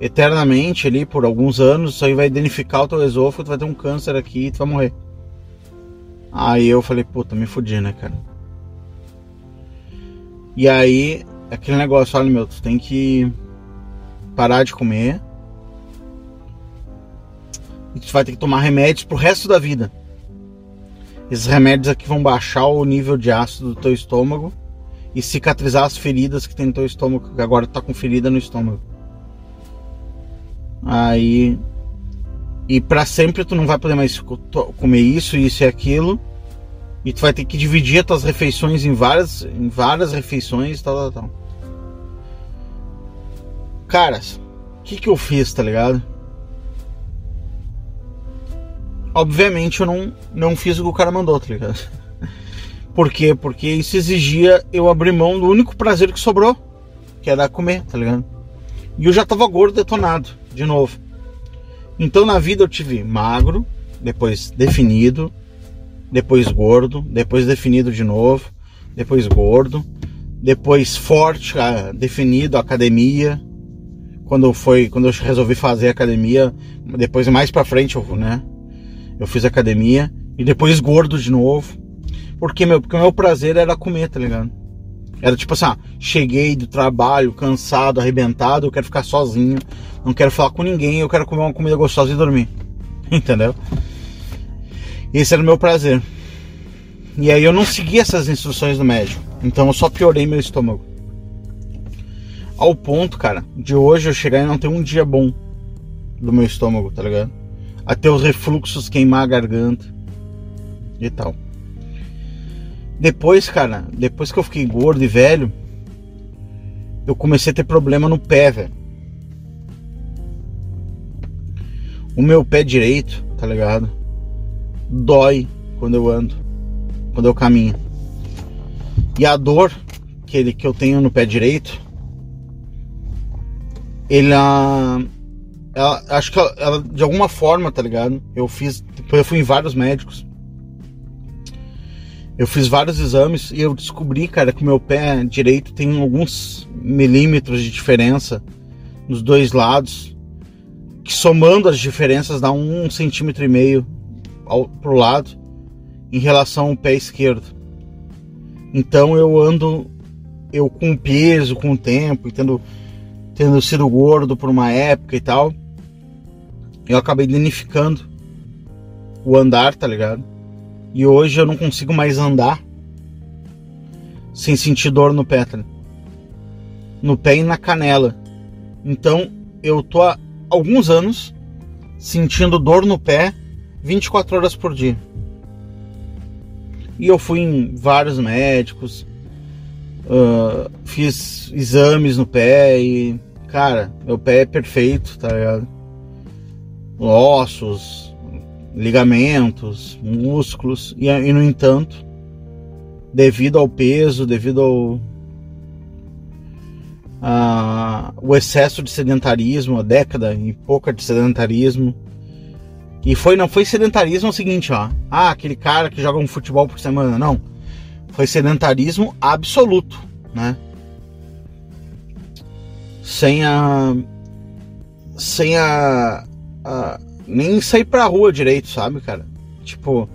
eternamente ali por alguns anos, isso aí vai danificar o teu esôfago, tu vai ter um câncer aqui e tu vai morrer. Aí eu falei, puta, me fudi, né, cara? E aí aquele negócio, olha meu, tu tem que parar de comer. E tu vai ter que tomar remédios pro resto da vida. Esses remédios aqui vão baixar o nível de ácido do teu estômago e cicatrizar as feridas que tem no teu estômago, que agora tá com ferida no estômago. Aí e para sempre tu não vai poder mais comer isso, isso e aquilo. E tu vai ter que dividir as tuas refeições em várias, em várias refeições tal, tal, tal. Caras, o que, que eu fiz, tá ligado? Obviamente eu não, não fiz o que o cara mandou, tá ligado? Por quê? Porque isso exigia eu abrir mão do único prazer que sobrou, que era comer, tá ligado? E eu já tava gordo detonado, de novo. Então na vida eu tive magro, depois definido, depois gordo, depois definido de novo, depois gordo, depois forte, ah, definido, academia. Quando foi, quando eu resolvi fazer academia, depois mais para frente, né? Eu fiz academia e depois gordo de novo. Porque meu, porque o meu prazer era comer, tá ligado? Era tipo assim, ah, cheguei do trabalho, cansado, arrebentado, eu quero ficar sozinho, não quero falar com ninguém, eu quero comer uma comida gostosa e dormir. *laughs* Entendeu? Esse era o meu prazer. E aí eu não segui essas instruções do médico. Então eu só piorei meu estômago. Ao ponto, cara, de hoje eu chegar e não ter um dia bom do meu estômago, tá ligado? Até os refluxos queimar a garganta e tal. Depois, cara, depois que eu fiquei gordo e velho, eu comecei a ter problema no pé, velho. O meu pé direito, tá ligado? Dói quando eu ando, quando eu caminho. E a dor que, ele, que eu tenho no pé direito, ela, ela acho que ela, ela, de alguma forma, tá ligado? Eu fiz, eu fui em vários médicos. Eu fiz vários exames e eu descobri, cara, que o meu pé direito tem alguns milímetros de diferença nos dois lados, que somando as diferenças dá um centímetro e meio ao, pro lado em relação ao pé esquerdo. Então eu ando, eu com peso, com o tempo, tendo, tendo sido gordo por uma época e tal, eu acabei danificando o andar, tá ligado? E hoje eu não consigo mais andar sem sentir dor no pé, tá? no pé e na canela. Então eu tô há alguns anos sentindo dor no pé 24 horas por dia. E eu fui em vários médicos, uh, fiz exames no pé e, cara, meu pé é perfeito, tá ligado? Ossos, ligamentos, músculos, e, e no entanto, devido ao peso, devido ao a, o excesso de sedentarismo, a década e pouca de sedentarismo. E foi não foi sedentarismo o seguinte, ó. Ah, aquele cara que joga um futebol por semana, não. Foi sedentarismo absoluto, né? Sem a sem a, nem sair pra rua direito, sabe, cara? Tipo,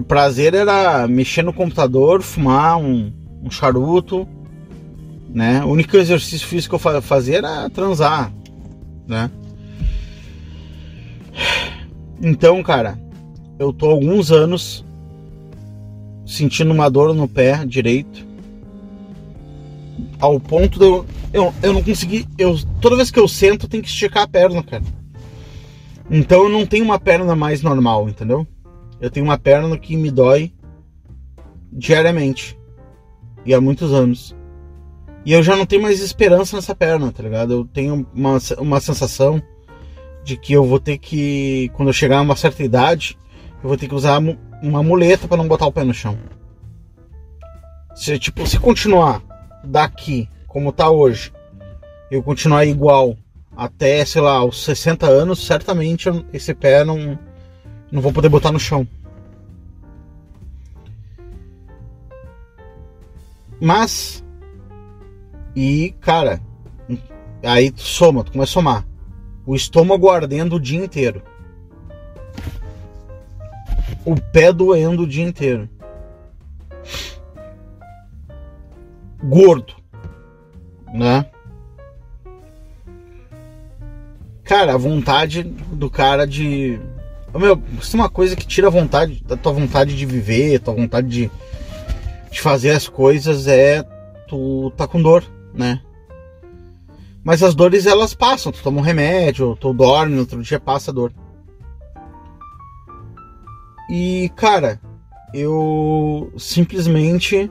prazer era mexer no computador, fumar um, um charuto, né? O único exercício físico que eu fazia era transar, né? Então, cara, eu tô alguns anos sentindo uma dor no pé direito, ao ponto de eu, eu, eu não conseguir, eu toda vez que eu sento tem que esticar a perna, cara. Então eu não tenho uma perna mais normal, entendeu? Eu tenho uma perna que me dói diariamente. E há muitos anos. E eu já não tenho mais esperança nessa perna, tá ligado? Eu tenho uma, uma sensação de que eu vou ter que, quando eu chegar a uma certa idade, eu vou ter que usar uma muleta para não botar o pé no chão. Se, tipo, se continuar daqui, como tá hoje, eu continuar igual até, sei lá, os 60 anos, certamente esse pé não, não vou poder botar no chão. Mas, e cara, aí tu soma, tu começa a somar. O estômago ardendo o dia inteiro. O pé doendo o dia inteiro. Gordo, né? Cara, a vontade do cara de. Meu, isso é uma coisa que tira a vontade, da tua vontade de viver, tua vontade de, de fazer as coisas é tu tá com dor, né? Mas as dores elas passam, tu toma um remédio, tu dorme, no outro dia passa a dor. E cara, eu simplesmente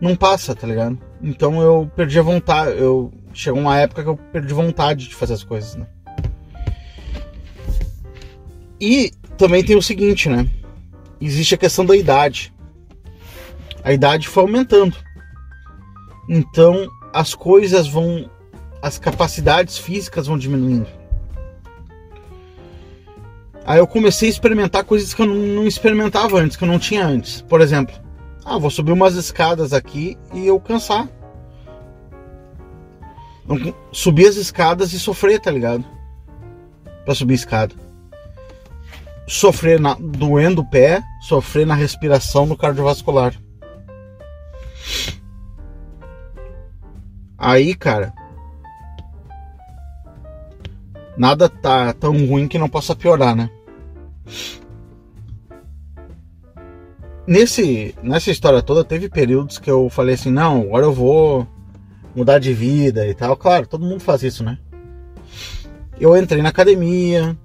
não passa, tá ligado? Então eu perdi a vontade, eu chegou uma época que eu perdi vontade de fazer as coisas, né? E também tem o seguinte, né? Existe a questão da idade. A idade foi aumentando. Então as coisas vão. As capacidades físicas vão diminuindo. Aí eu comecei a experimentar coisas que eu não experimentava antes, que eu não tinha antes. Por exemplo, ah, vou subir umas escadas aqui e eu cansar subir as escadas e sofrer, tá ligado? Pra subir a escada. Sofrer na, doendo o pé, sofrer na respiração no cardiovascular. Aí, cara, nada tá tão ruim que não possa piorar, né? Nesse, nessa história toda, teve períodos que eu falei assim: não, agora eu vou mudar de vida e tal. Claro, todo mundo faz isso, né? Eu entrei na academia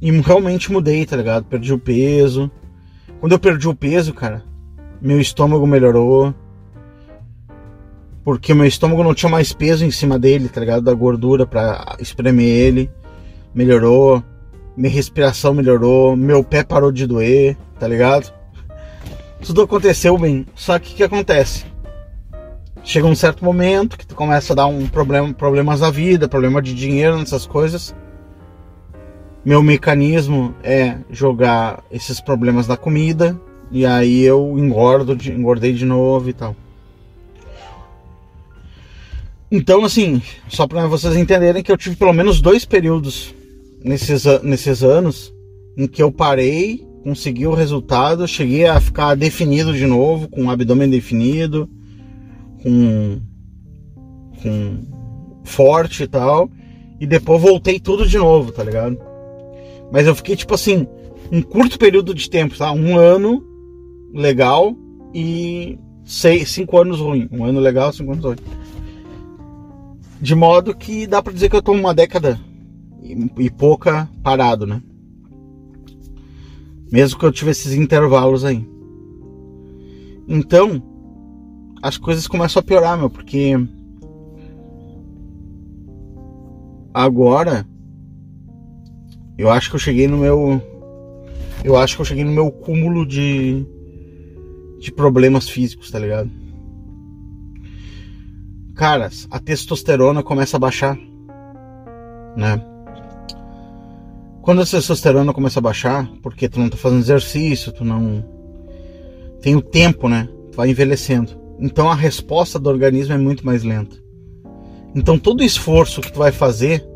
e realmente mudei, tá ligado? Perdi o peso. Quando eu perdi o peso, cara, meu estômago melhorou. Porque meu estômago não tinha mais peso em cima dele, tá ligado? Da gordura pra espremer ele. Melhorou. Minha respiração melhorou. Meu pé parou de doer, tá ligado? Tudo aconteceu bem. Só que o que acontece? Chega um certo momento que tu começa a dar um problema, problemas na vida, problema de dinheiro, nessas coisas. Meu mecanismo é jogar esses problemas na comida e aí eu engordo, engordei de novo e tal. Então, assim, só para vocês entenderem que eu tive pelo menos dois períodos nesses, nesses anos em que eu parei, consegui o resultado, cheguei a ficar definido de novo, com o abdômen definido, com, com forte e tal, e depois voltei tudo de novo, tá ligado? Mas eu fiquei tipo assim, um curto período de tempo, tá? Um ano legal e seis, cinco anos ruim. Um ano legal, cinco anos ruim. De modo que dá para dizer que eu tô uma década e, e pouca parado, né? Mesmo que eu tivesse esses intervalos aí. Então, as coisas começam a piorar, meu, porque agora eu acho que eu cheguei no meu eu acho que eu cheguei no meu cúmulo de de problemas físicos, tá ligado? Caras, a testosterona começa a baixar, né? Quando a testosterona começa a baixar, porque tu não tá fazendo exercício, tu não tem o tempo, né? Tu vai envelhecendo. Então a resposta do organismo é muito mais lenta. Então todo esforço que tu vai fazer,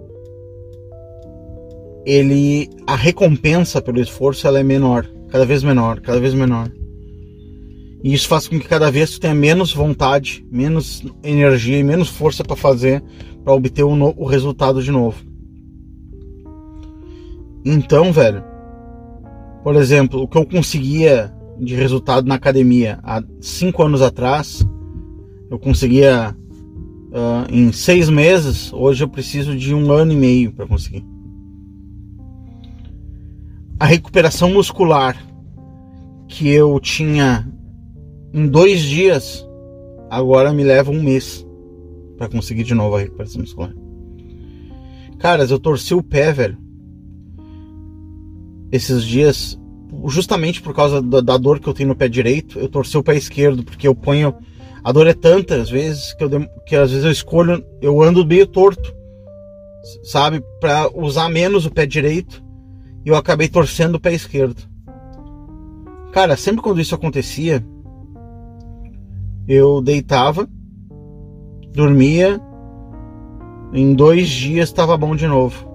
ele a recompensa pelo esforço ela é menor, cada vez menor, cada vez menor. E isso faz com que cada vez tu tenha menos vontade, menos energia e menos força para fazer, para obter o, no, o resultado de novo. Então, velho, por exemplo, o que eu conseguia de resultado na academia há cinco anos atrás, eu conseguia uh, em seis meses, hoje eu preciso de um ano e meio para conseguir. A recuperação muscular que eu tinha em dois dias, agora me leva um mês para conseguir de novo a recuperação muscular. Caras, eu torci o pé, velho. Esses dias, justamente por causa da, da, dor que eu tenho no pé direito, eu torci o pé esquerdo, porque eu ponho. A dor é tanta, às vezes, que, eu, que às vezes eu escolho, eu ando meio torto, sabe? Para usar menos o pé direito, e eu acabei torcendo o pé esquerdo. Cara, sempre quando isso acontecia, eu deitava, dormia, em dois dias estava bom de novo.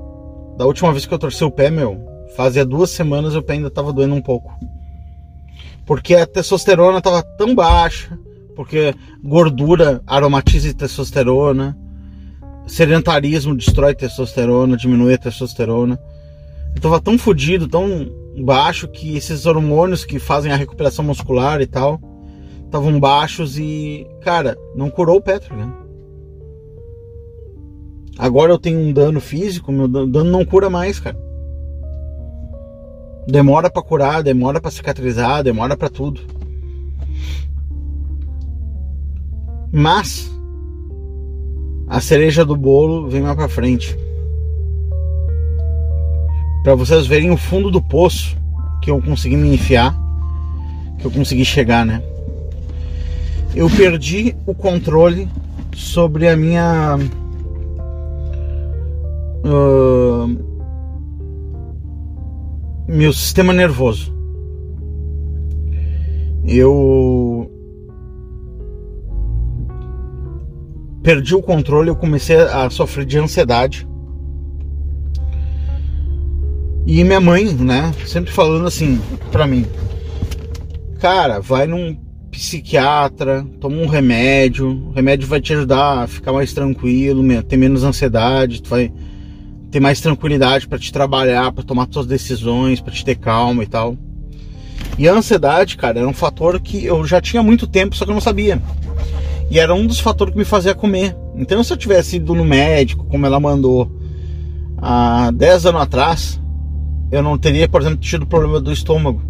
Da última vez que eu torci o pé, meu, fazia duas semanas pé ainda estava doendo um pouco. Porque a testosterona estava tão baixa, porque gordura aromatiza testosterona, sedentarismo destrói testosterona, diminui a testosterona. Eu tava tão fodido, tão baixo que esses hormônios que fazem a recuperação muscular e tal, estavam baixos e, cara, não curou o pé, tá Agora eu tenho um dano físico, meu dano não cura mais, cara. Demora para curar, demora para cicatrizar, demora para tudo. Mas a cereja do bolo vem mais para frente. Para vocês verem o fundo do poço que eu consegui me enfiar, que eu consegui chegar, né? eu perdi o controle sobre a minha uh, meu sistema nervoso. Eu perdi o controle, eu comecei a sofrer de ansiedade. E minha mãe, né, sempre falando assim pra mim: Cara, vai num psiquiatra, toma um remédio. O remédio vai te ajudar a ficar mais tranquilo, ter menos ansiedade, tu vai ter mais tranquilidade para te trabalhar, para tomar suas decisões, para te ter calma e tal. E a ansiedade, cara, era um fator que eu já tinha muito tempo, só que eu não sabia. E era um dos fatores que me fazia comer. Então, se eu tivesse ido no médico, como ela mandou há 10 anos atrás, eu não teria, por exemplo, tido problema do estômago,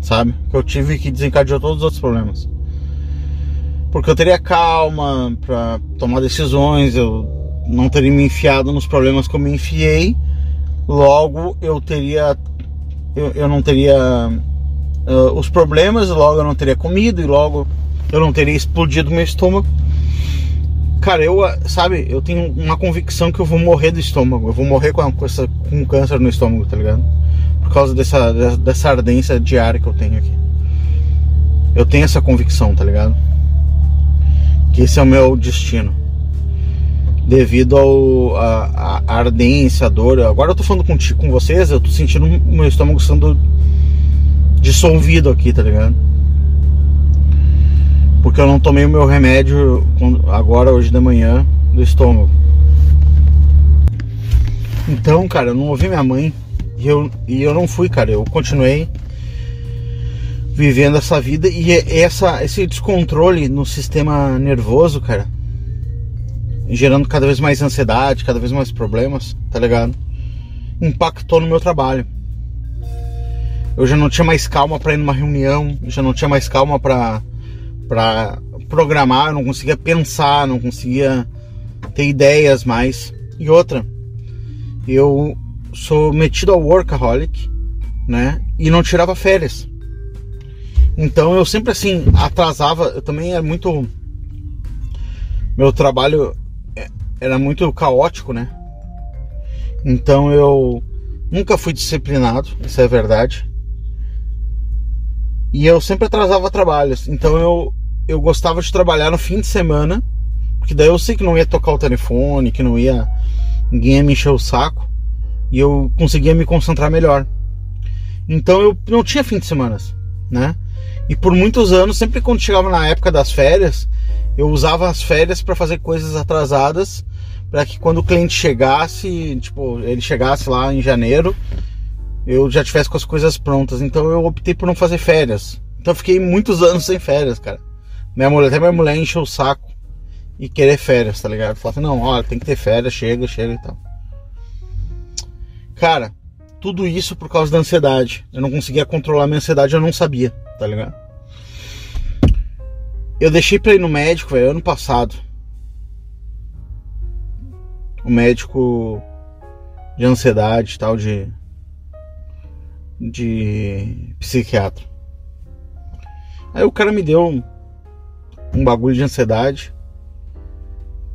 sabe? Que eu tive que desencadear todos os outros problemas. Porque eu teria calma para tomar decisões, eu não teria me enfiado nos problemas que eu me enfiei, logo eu teria. Eu, eu não teria uh, os problemas, logo eu não teria comido e logo eu não teria explodido meu estômago. Cara, eu, sabe, eu tenho uma convicção que eu vou morrer do estômago. Eu vou morrer com, com, essa, com câncer no estômago, tá ligado? Por causa dessa, dessa ardência diária que eu tenho aqui. Eu tenho essa convicção, tá ligado? Que esse é o meu destino. Devido ao, a, a ardência, a dor. Agora eu tô falando com, vocês, eu tô sentindo meu estômago sendo dissolvido aqui, tá ligado? Porque eu não tomei o meu remédio agora, hoje de manhã, do estômago. Então, cara, eu não ouvi minha mãe e eu, e eu não fui, cara. Eu continuei vivendo essa vida e essa, esse descontrole no sistema nervoso, cara, gerando cada vez mais ansiedade, cada vez mais problemas, tá ligado? Impactou no meu trabalho. Eu já não tinha mais calma para ir numa reunião, já não tinha mais calma para para programar, eu não conseguia pensar, não conseguia ter ideias mais. E outra, eu sou metido ao workaholic, né? E não tirava férias. Então eu sempre assim atrasava, eu também era muito meu trabalho era muito caótico, né? Então eu nunca fui disciplinado, isso é verdade. E eu sempre atrasava trabalhos. Então eu eu gostava de trabalhar no fim de semana, porque daí eu sei que não ia tocar o telefone, que não ia ninguém ia me encher o saco e eu conseguia me concentrar melhor. Então eu não tinha fim de semana, né? E por muitos anos, sempre quando chegava na época das férias, eu usava as férias para fazer coisas atrasadas, para que quando o cliente chegasse, tipo, ele chegasse lá em janeiro, eu já tivesse com as coisas prontas. Então eu optei por não fazer férias. Então eu fiquei muitos *laughs* anos sem férias, cara. Minha mulher, até minha mulher encheu o saco e querer férias, tá ligado? Falava assim, não, olha, tem que ter férias, chega, chega e tal. Cara, tudo isso por causa da ansiedade. Eu não conseguia controlar minha ansiedade, eu não sabia, tá ligado? Eu deixei pra ir no médico, velho, ano passado. O médico de ansiedade tal, de. de psiquiatra. Aí o cara me deu um bagulho de ansiedade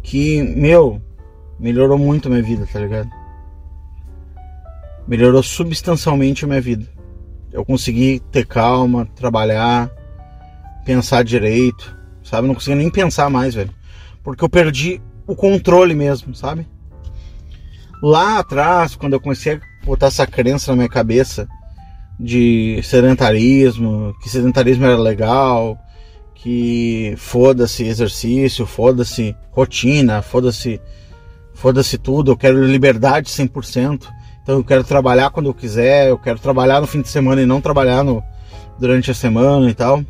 que, meu, melhorou muito a minha vida, tá ligado? Melhorou substancialmente a minha vida. Eu consegui ter calma, trabalhar, pensar direito, sabe? Não conseguia nem pensar mais, velho. Porque eu perdi o controle mesmo, sabe? Lá atrás, quando eu comecei a botar essa crença na minha cabeça de sedentarismo, que sedentarismo era legal, que foda-se exercício, foda-se rotina, foda-se foda-se tudo, eu quero liberdade 100%. Então eu quero trabalhar quando eu quiser, eu quero trabalhar no fim de semana e não trabalhar no, durante a semana e tal.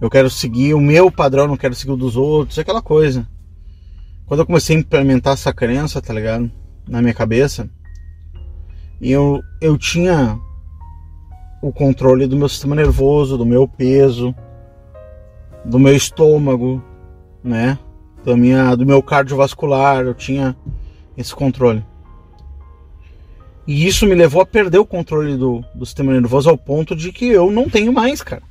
Eu quero seguir o meu padrão, não quero seguir o dos outros, aquela coisa. Quando eu comecei a implementar essa crença, tá ligado? Na minha cabeça, eu, eu tinha o controle do meu sistema nervoso, do meu peso, do meu estômago, né? Da minha, do meu cardiovascular, eu tinha esse controle. E isso me levou a perder o controle do, do sistema nervoso ao ponto de que eu não tenho mais, cara.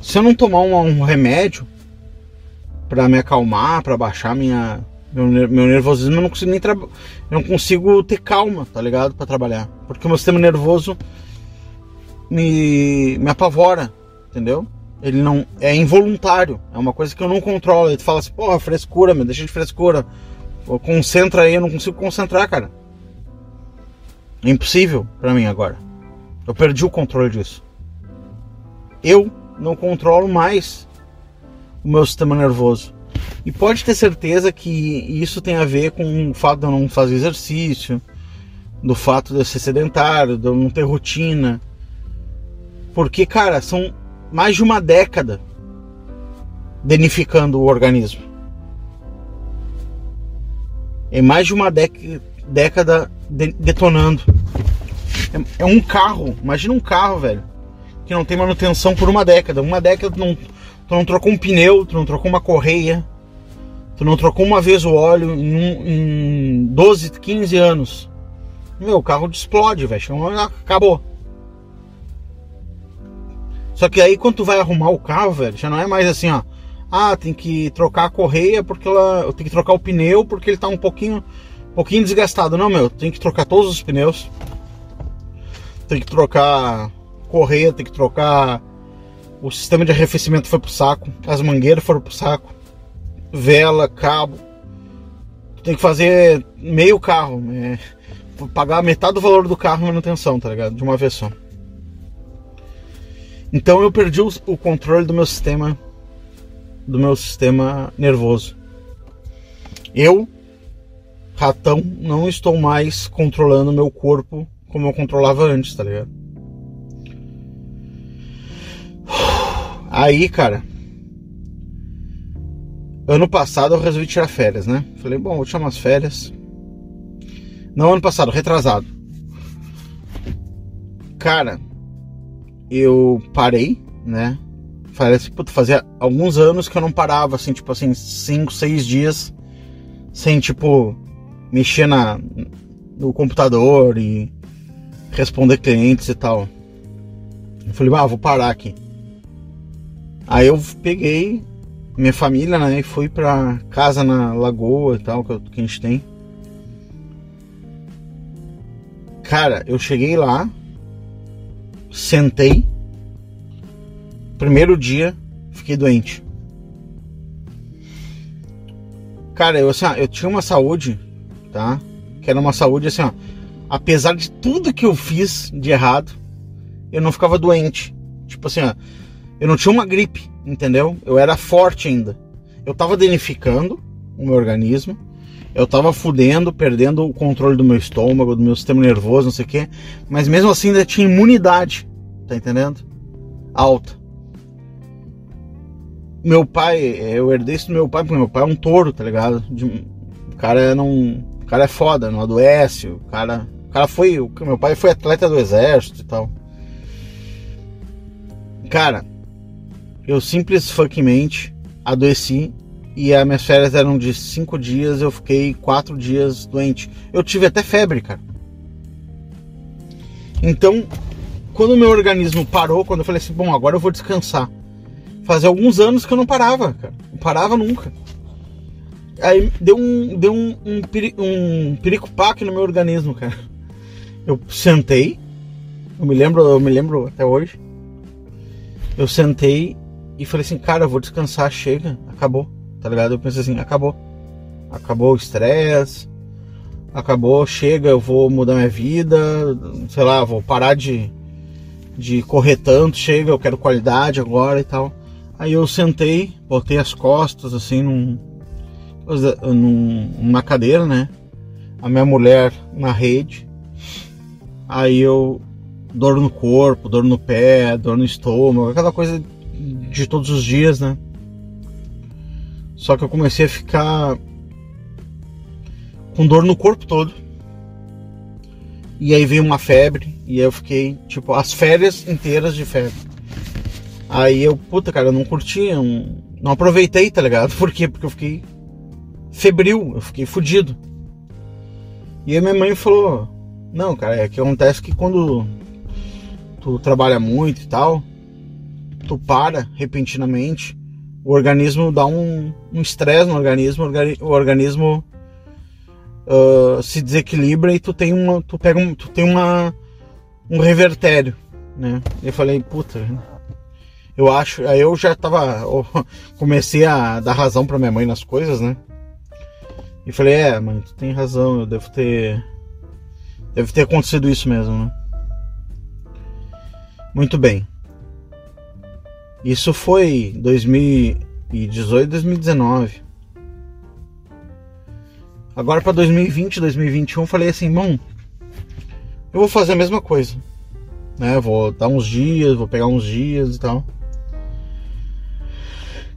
Se eu não tomar um, um remédio para me acalmar, para baixar minha, meu, meu nervosismo, eu não consigo nem eu não consigo ter calma, tá ligado, para trabalhar, porque o meu sistema nervoso me, me apavora, entendeu? Ele não é involuntário, é uma coisa que eu não controlo. Ele fala assim, porra, frescura, me deixa de frescura. Concentra aí, eu não consigo concentrar, cara. É impossível para mim agora. Eu perdi o controle disso. Eu não controlo mais o meu sistema nervoso. E pode ter certeza que isso tem a ver com o fato de eu não fazer exercício, do fato de eu ser sedentário, de eu não ter rotina, porque, cara, são mais de uma década danificando o organismo. É mais de uma década detonando. É, é, um carro, imagina um carro, velho, que não tem manutenção por uma década. Uma década não, tu não trocou um pneu, tu não trocou uma correia, tu não trocou uma vez o óleo em, um, em 12, 15 anos. Meu, o carro explode, velho. Acabou. Só que aí quando tu vai arrumar o carro, velho, já não é mais assim, ó. Ah, tem que trocar a correia porque ela. Tem que trocar o pneu porque ele tá um pouquinho. Um pouquinho desgastado. Não, meu, tem que trocar todos os pneus. Tem que trocar correia, tem que trocar. O sistema de arrefecimento foi pro saco. As mangueiras foram pro saco. Vela, cabo. Tem que fazer meio carro. É, pagar metade do valor do carro em manutenção, tá ligado? De uma vez só. Então eu perdi o, o controle do meu sistema do meu sistema nervoso. Eu, ratão, não estou mais controlando meu corpo como eu controlava antes, tá ligado? Aí, cara, ano passado eu resolvi tirar férias, né? Falei, bom, vou tirar umas férias. Não ano passado, retrasado. Cara, eu parei, né? Parece que fazia alguns anos que eu não parava, assim, tipo assim, 5, 6 dias sem, tipo, mexer na, no computador e responder clientes e tal. Eu falei, ah, vou parar aqui. Aí eu peguei minha família, né, e fui pra casa na lagoa e tal, que, a gente tem. Cara, eu cheguei lá, sentei. Primeiro dia, fiquei doente. Cara, eu, assim, ó, eu tinha uma saúde, tá? Que era uma saúde assim, ó. Apesar de tudo que eu fiz de errado, eu não ficava doente. Tipo assim, ó. Eu não tinha uma gripe, entendeu? Eu era forte ainda. Eu tava danificando o meu organismo. Eu tava fudendo, perdendo o controle do meu estômago, do meu sistema nervoso, não sei o quê. Mas mesmo assim ainda tinha imunidade, tá entendendo? Alta. Meu pai, eu herdei isso do meu pai, porque meu pai é um touro, tá ligado? De, o cara não. O cara é foda, não adoece, o cara. O cara foi. O, meu pai foi atleta do exército e tal. Cara, eu simples adoeci e as minhas férias eram de cinco dias, eu fiquei quatro dias doente. Eu tive até febre, cara. Então, quando o meu organismo parou, quando eu falei assim, bom, agora eu vou descansar. Fazia alguns anos que eu não parava, cara. Não parava nunca. Aí deu um, deu um, um, peri, um pericopaque no meu organismo, cara. Eu sentei, eu me lembro, eu me lembro até hoje. Eu sentei e falei assim, cara, eu vou descansar, chega, acabou tá ligado? Eu pensei assim, acabou. Acabou o estresse, acabou, chega, eu vou mudar minha vida, sei lá, vou parar de, de correr tanto, chega, eu quero qualidade agora e tal. Aí eu sentei, botei as costas assim num, num, numa cadeira, né? A minha mulher na rede. Aí eu dor no corpo, dor no pé, dor no estômago, aquela coisa de todos os dias, né? Só que eu comecei a ficar com dor no corpo todo. E aí veio uma febre e eu fiquei, tipo, as férias inteiras de febre. Aí eu, puta, cara, eu não curti, não, não aproveitei, tá ligado? *laughs* Por quê? Porque eu fiquei febril, eu fiquei fudido. E aí minha mãe falou: Não, cara, é que acontece que quando tu trabalha muito e tal, tu para repentinamente o organismo dá um estresse um no organismo, o organismo uh, se desequilibra e tu tem uma, tu pega um, tu tem uma um revertério, né? Eu falei, puta, eu acho, aí eu já tava, eu *laughs* comecei a dar razão para minha mãe nas coisas, né? E falei, é, mãe, tu tem razão, eu devo ter, deve ter acontecido isso mesmo, né? Muito bem. Isso foi 2018, 2019. Agora para 2020, 2021, falei assim, bom, eu vou fazer a mesma coisa, né? Vou dar uns dias, vou pegar uns dias e tal.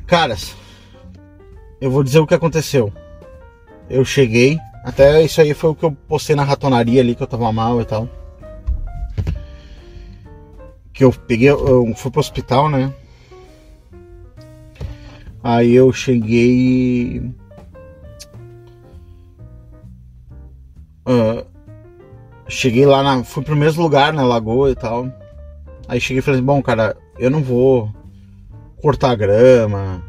Caras, eu vou dizer o que aconteceu. Eu cheguei, até isso aí foi o que eu postei na ratonaria ali, que eu tava mal e tal. Que eu peguei, eu fui pro hospital, né? Aí eu cheguei. Uh, cheguei lá na. Fui pro mesmo lugar, na lagoa e tal. Aí cheguei e falei bom, cara, eu não vou cortar grama.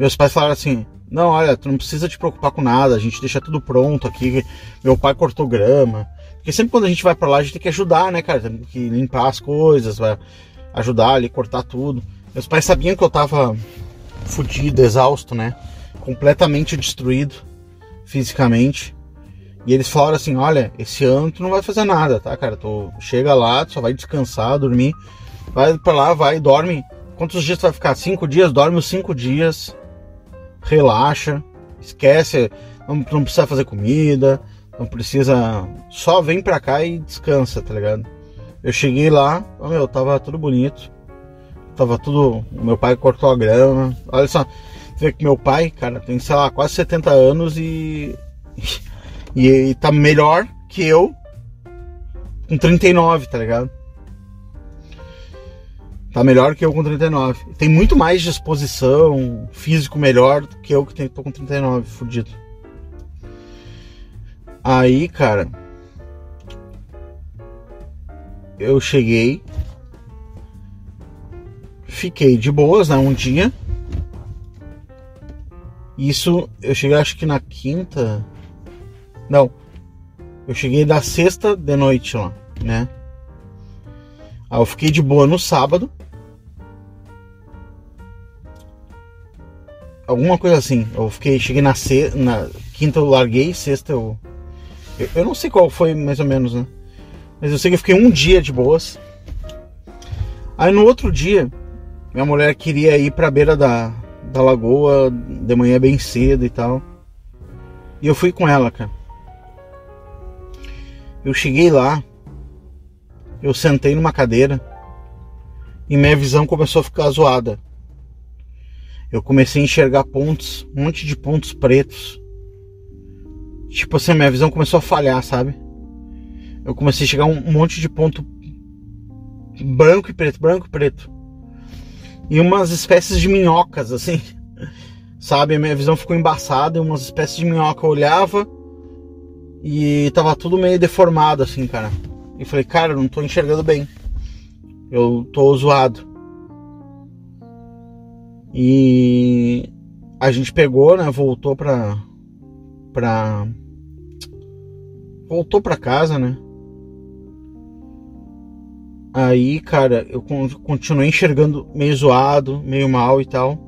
Meus pais falaram assim, não, olha, tu não precisa te preocupar com nada, a gente deixa tudo pronto aqui. Meu pai cortou grama. Porque sempre quando a gente vai para lá, a gente tem que ajudar, né, cara? Tem que limpar as coisas, vai ajudar ali, cortar tudo. Meus pais sabiam que eu tava fudido, exausto, né? Completamente destruído fisicamente. E eles falaram assim: olha, esse ano tu não vai fazer nada, tá, cara? Tu chega lá, tu só vai descansar, dormir. Vai pra lá, vai, dorme. Quantos dias tu vai ficar? Cinco dias? Dorme os cinco dias. Relaxa. Esquece. Não, não precisa fazer comida. Não precisa. Só vem pra cá e descansa, tá ligado? Eu cheguei lá, meu, tava tudo bonito. Tava tudo. Meu pai cortou a grama. Olha só, vê que meu pai, cara, tem, sei lá, quase 70 anos e. *laughs* E, e tá melhor que eu com 39, tá ligado? Tá melhor que eu com 39. Tem muito mais disposição, físico melhor do que eu que tô com 39, fudido. Aí, cara. Eu cheguei fiquei de boas, né? Um dia. Isso, eu cheguei acho que na quinta. Não. Eu cheguei da sexta de noite lá, né? Aí eu fiquei de boa no sábado. Alguma coisa assim. Eu fiquei, cheguei na, se, na quinta eu larguei, sexta eu, eu. Eu não sei qual foi mais ou menos, né? Mas eu sei que eu fiquei um dia de boas. Aí no outro dia, minha mulher queria ir pra beira da, da lagoa de manhã bem cedo e tal. E eu fui com ela, cara. Eu cheguei lá, eu sentei numa cadeira e minha visão começou a ficar zoada. Eu comecei a enxergar pontos, um monte de pontos pretos. Tipo assim, minha visão começou a falhar, sabe? Eu comecei a chegar um monte de ponto branco e preto, branco e preto e umas espécies de minhocas, assim. *laughs* Sabe? A minha visão ficou embaçada e umas espécies de minhoca. Eu olhava e tava tudo meio deformado, assim, cara. E falei, cara, eu não tô enxergando bem. Eu tô zoado. E a gente pegou, né? Voltou pra. pra. Voltou pra casa, né? Aí, cara, eu continuei enxergando meio zoado, meio mal e tal.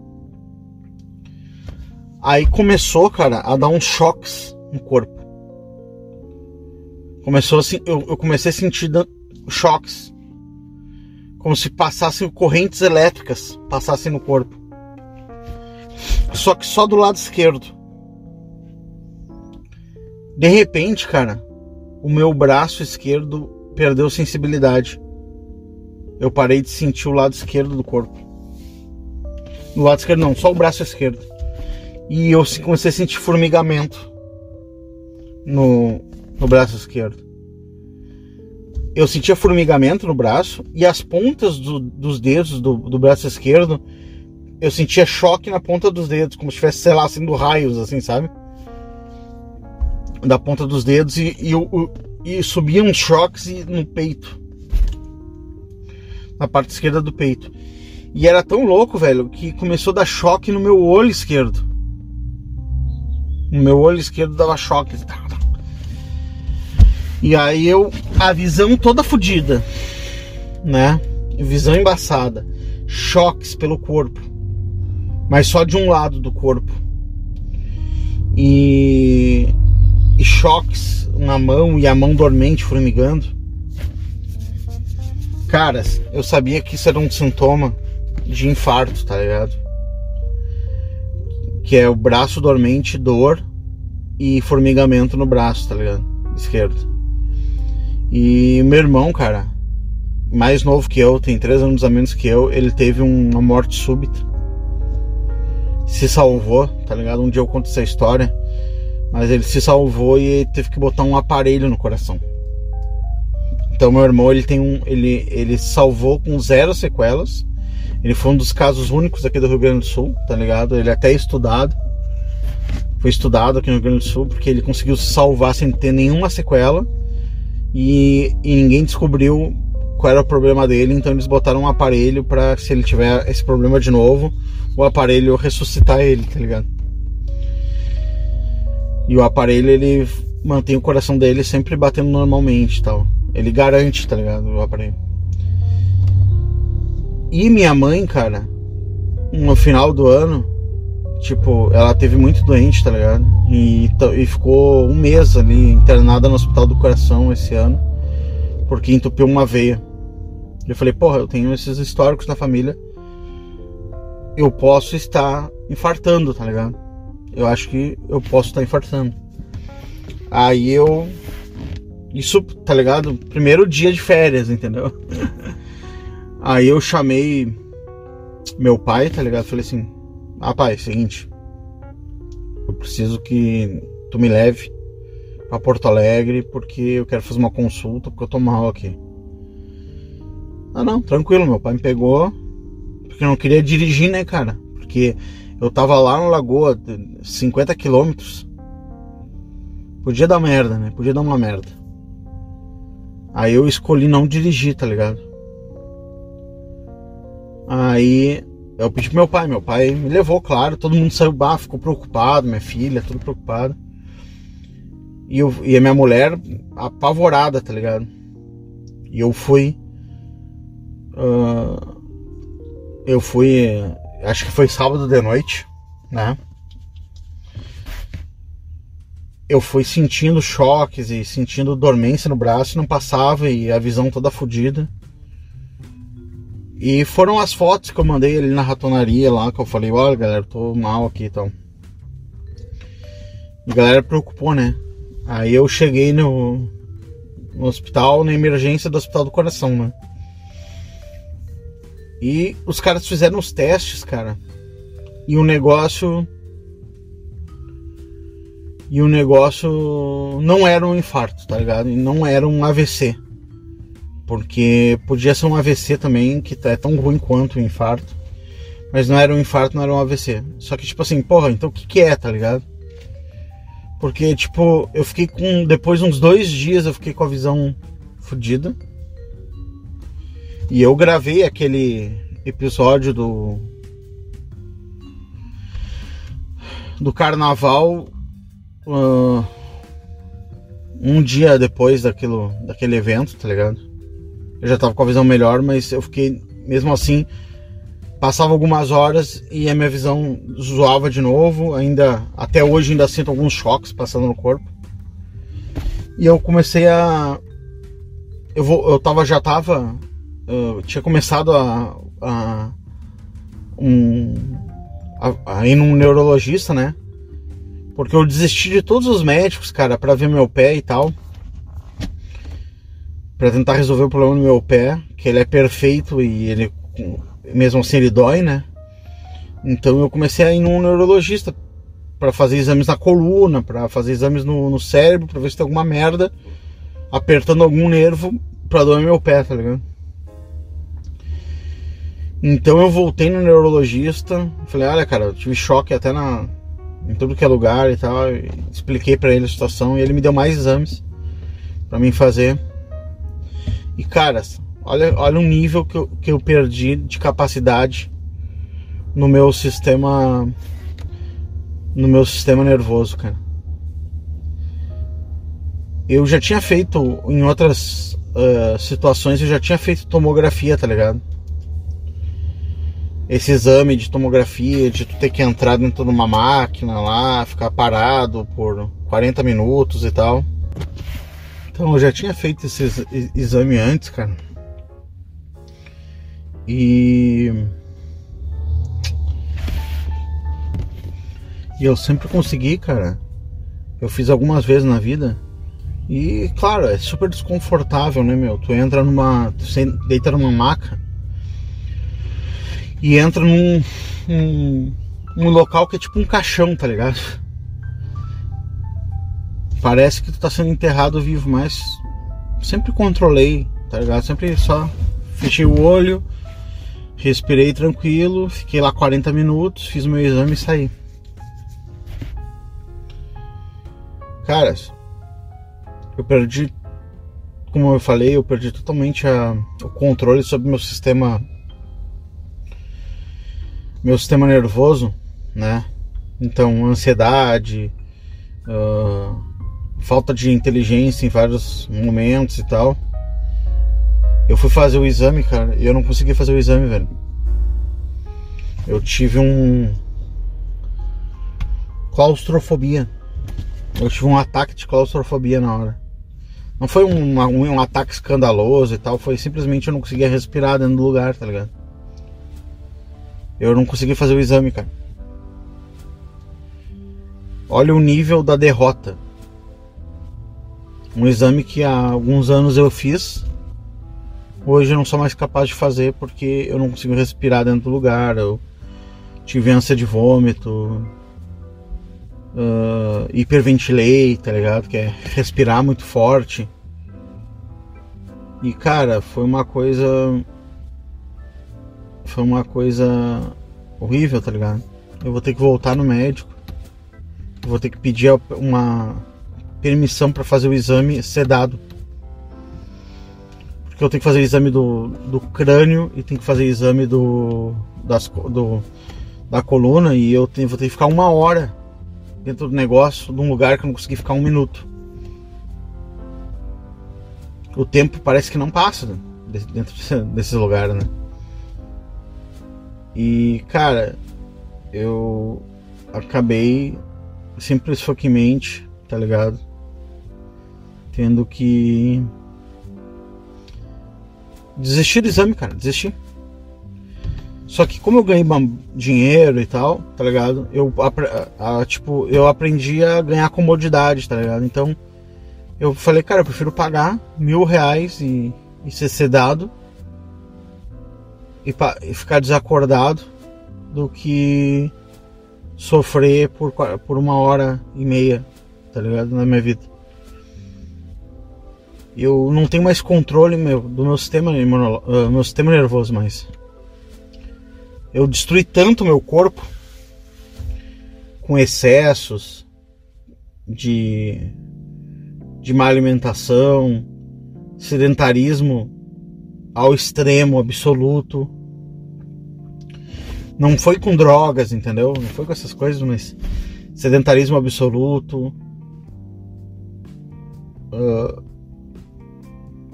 Aí começou, cara, a dar uns choques no corpo. Começou assim, eu, eu comecei a sentir choques. Como se passassem correntes elétricas passassem no corpo. Só que só do lado esquerdo. De repente, cara, o meu braço esquerdo perdeu sensibilidade eu parei de sentir o lado esquerdo do corpo. No lado esquerdo não, só o braço esquerdo. E eu comecei a sentir formigamento no, no braço esquerdo. Eu sentia formigamento no braço e as pontas do, dos dedos do, do braço esquerdo eu sentia choque na ponta dos dedos, como se estivesse, sei lá, sendo raios, assim, sabe? Da ponta dos dedos e, e, e, e subiam choques no peito na parte esquerda do peito. E era tão louco, velho, que começou a dar choque no meu olho esquerdo. No meu olho esquerdo dava choque. E aí eu, a visão toda fodida, né? Visão embaçada, choques pelo corpo, mas só de um lado do corpo. E, e choques na mão e a mão dormente formigando. Caras, eu sabia que isso era um sintoma de infarto, tá ligado? Que é o braço dormente, dor e formigamento no braço, tá ligado? Esquerdo. E meu irmão, cara, mais novo que eu, tem três anos a menos que eu, ele teve uma morte súbita. se salvou, tá ligado? Um dia eu conto essa história. Mas ele se salvou e teve que botar um aparelho no coração. Então meu irmão ele tem um, ele ele salvou com zero sequelas. Ele foi um dos casos únicos aqui do Rio Grande do Sul, tá ligado? Ele é até estudado. Foi estudado aqui no Rio Grande do Sul porque ele conseguiu se salvar sem ter nenhuma sequela e, e ninguém descobriu qual era o problema dele, então eles botaram um aparelho para se ele tiver esse problema de novo, o aparelho ressuscitar ele, tá ligado? E o aparelho ele mantém o coração dele sempre batendo normalmente, tal. Ele garante, tá ligado? O aparelho. E minha mãe, cara, no final do ano, tipo, ela teve muito doente, tá ligado? E, e ficou um mês ali internada no hospital do coração esse ano, porque entupiu uma veia. Eu falei, porra, eu tenho esses históricos na família. Eu posso estar infartando, tá ligado? Eu acho que eu posso estar infartando. Aí eu isso, tá ligado? Primeiro dia de férias, entendeu? *laughs* Aí eu chamei meu pai, tá ligado? Falei assim: Ah, pai, é seguinte. Eu preciso que tu me leve pra Porto Alegre porque eu quero fazer uma consulta porque eu tô mal aqui. Ah, não, tranquilo, meu pai me pegou porque eu não queria dirigir, né, cara? Porque eu tava lá na lagoa, 50 quilômetros. Podia dar merda, né? Podia dar uma merda. Aí eu escolhi não dirigir, tá ligado? Aí eu pedi pro meu pai, meu pai me levou, claro, todo mundo saiu, bah, ficou preocupado, minha filha, tudo preocupado. E, eu, e a minha mulher apavorada, tá ligado? E eu fui. Uh, eu fui. Acho que foi sábado de noite, né? Eu fui sentindo choques e sentindo dormência no braço, não passava e a visão toda fodida. E foram as fotos que eu mandei ali na ratonaria lá, que eu falei, olha galera, tô mal aqui e então. tal. E a galera preocupou, né? Aí eu cheguei no, no hospital, na emergência do Hospital do Coração, né? E os caras fizeram os testes, cara. E o negócio e o negócio não era um infarto, tá ligado? E não era um AVC. Porque podia ser um AVC também, que é tão ruim quanto um infarto. Mas não era um infarto, não era um AVC. Só que, tipo assim, porra, então o que, que é, tá ligado? Porque, tipo, eu fiquei com. Depois de uns dois dias eu fiquei com a visão fodida. E eu gravei aquele episódio do. Do carnaval uh, um dia depois daquilo, daquele evento, tá ligado? Eu já tava com a visão melhor, mas eu fiquei, mesmo assim, passava algumas horas e a minha visão zoava de novo. Ainda, até hoje, ainda sinto alguns choques passando no corpo. E eu comecei a. Eu, vou, eu tava, já tava. Eu tinha começado a. a um, a, a ir num neurologista, né? Porque eu desisti de todos os médicos, cara, para ver meu pé e tal. Para tentar resolver o problema do meu pé, que ele é perfeito e ele mesmo assim ele dói, né? Então eu comecei a ir num neurologista para fazer exames na coluna, para fazer exames no, no cérebro, para ver se tem alguma merda apertando algum nervo para doer meu pé, tá ligado? Então eu voltei no neurologista, falei, olha cara, eu tive choque até na, em tudo que é lugar e tal. Expliquei para ele a situação e ele me deu mais exames para mim fazer. E cara, olha, olha o nível que eu, que eu perdi de capacidade no meu sistema no meu sistema nervoso, cara. Eu já tinha feito em outras uh, situações, eu já tinha feito tomografia, tá ligado? Esse exame de tomografia, de tu ter que entrar dentro de uma máquina lá, ficar parado por 40 minutos e tal. Então eu já tinha feito esse exame antes, cara. E. E eu sempre consegui, cara. Eu fiz algumas vezes na vida. E, claro, é super desconfortável, né, meu? Tu entra numa. Tu deita numa maca e entra num, um local que é tipo um caixão, tá ligado? Parece que tu tá sendo enterrado vivo, mas sempre controlei, tá ligado? Sempre só fechei o olho, respirei tranquilo, fiquei lá 40 minutos, fiz meu exame e saí. Caras, eu perdi, como eu falei, eu perdi totalmente a, o controle sobre meu sistema, meu sistema nervoso, né? Então, ansiedade, uh, falta de inteligência em vários momentos e tal. Eu fui fazer o exame, cara, e eu não consegui fazer o exame, velho. Eu tive um claustrofobia. Eu tive um ataque de claustrofobia na hora. Não foi um, um, um, ataque escandaloso e tal, foi simplesmente eu não conseguia respirar dentro do lugar, tá ligado? Eu não consegui fazer o exame, cara. Olha o nível da derrota. Um exame que há alguns anos eu fiz. Hoje eu não sou mais capaz de fazer porque eu não consigo respirar dentro do lugar. Eu tive ânsia de vômito. Uh, hiperventilei, tá ligado? Que é respirar muito forte. E cara, foi uma coisa. Foi uma coisa horrível, tá ligado? Eu vou ter que voltar no médico. Vou ter que pedir uma permissão para fazer o exame sedado. Porque eu tenho que fazer o exame do, do crânio e tenho que fazer o exame do, das, do, da coluna e eu tenho, vou ter que ficar uma hora dentro do negócio, de um lugar que eu não consegui ficar um minuto. O tempo parece que não passa né, dentro *laughs* desses lugares, né? E, cara, eu acabei simplesmente, tá ligado? Tendo que desistir do exame, cara, desistir. Só que como eu ganhei dinheiro e tal, tá ligado? Eu, a, a, tipo, eu aprendi a ganhar comodidade, tá ligado? Então eu falei, cara, eu prefiro pagar mil reais e, e ser sedado e, e, ficar desacordado do que sofrer por, por uma hora e meia, tá ligado? Na minha vida. Eu não tenho mais controle meu, do meu sistema, uh, meu sistema nervoso mais eu destruí tanto meu corpo com excessos de, de má alimentação, sedentarismo ao extremo absoluto. Não foi com drogas, entendeu? Não foi com essas coisas, mas sedentarismo absoluto. Uh,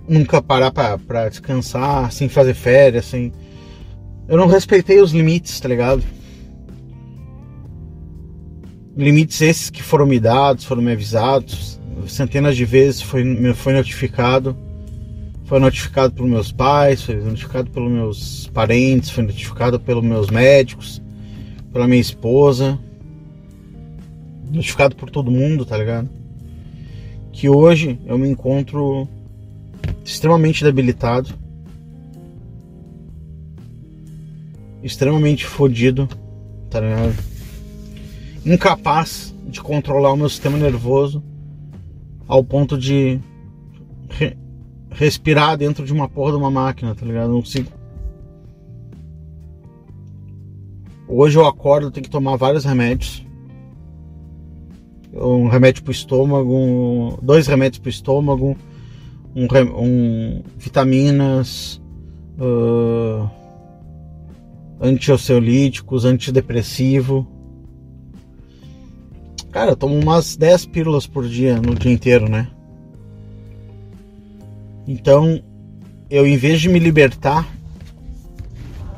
nunca parar para descansar, sem fazer férias, sem eu não respeitei os limites, tá ligado? Limites esses que foram me dados, foram me avisados, centenas de vezes foi, foi notificado. Foi notificado pelos meus pais, foi notificado pelos meus parentes, foi notificado pelos meus médicos, pela minha esposa, notificado por todo mundo, tá ligado? Que hoje eu me encontro extremamente debilitado extremamente fodido, tá ligado? Incapaz de controlar o meu sistema nervoso ao ponto de respirar dentro de uma porra de uma máquina, tá ligado? Não consigo. Hoje eu acordo, tenho que tomar vários remédios. Um remédio pro estômago, dois remédios pro estômago, um, um vitaminas, uh, antioceolíticos, antidepressivo. Cara, eu tomo umas 10 pílulas por dia no dia inteiro, né? Então, eu em vez de me libertar,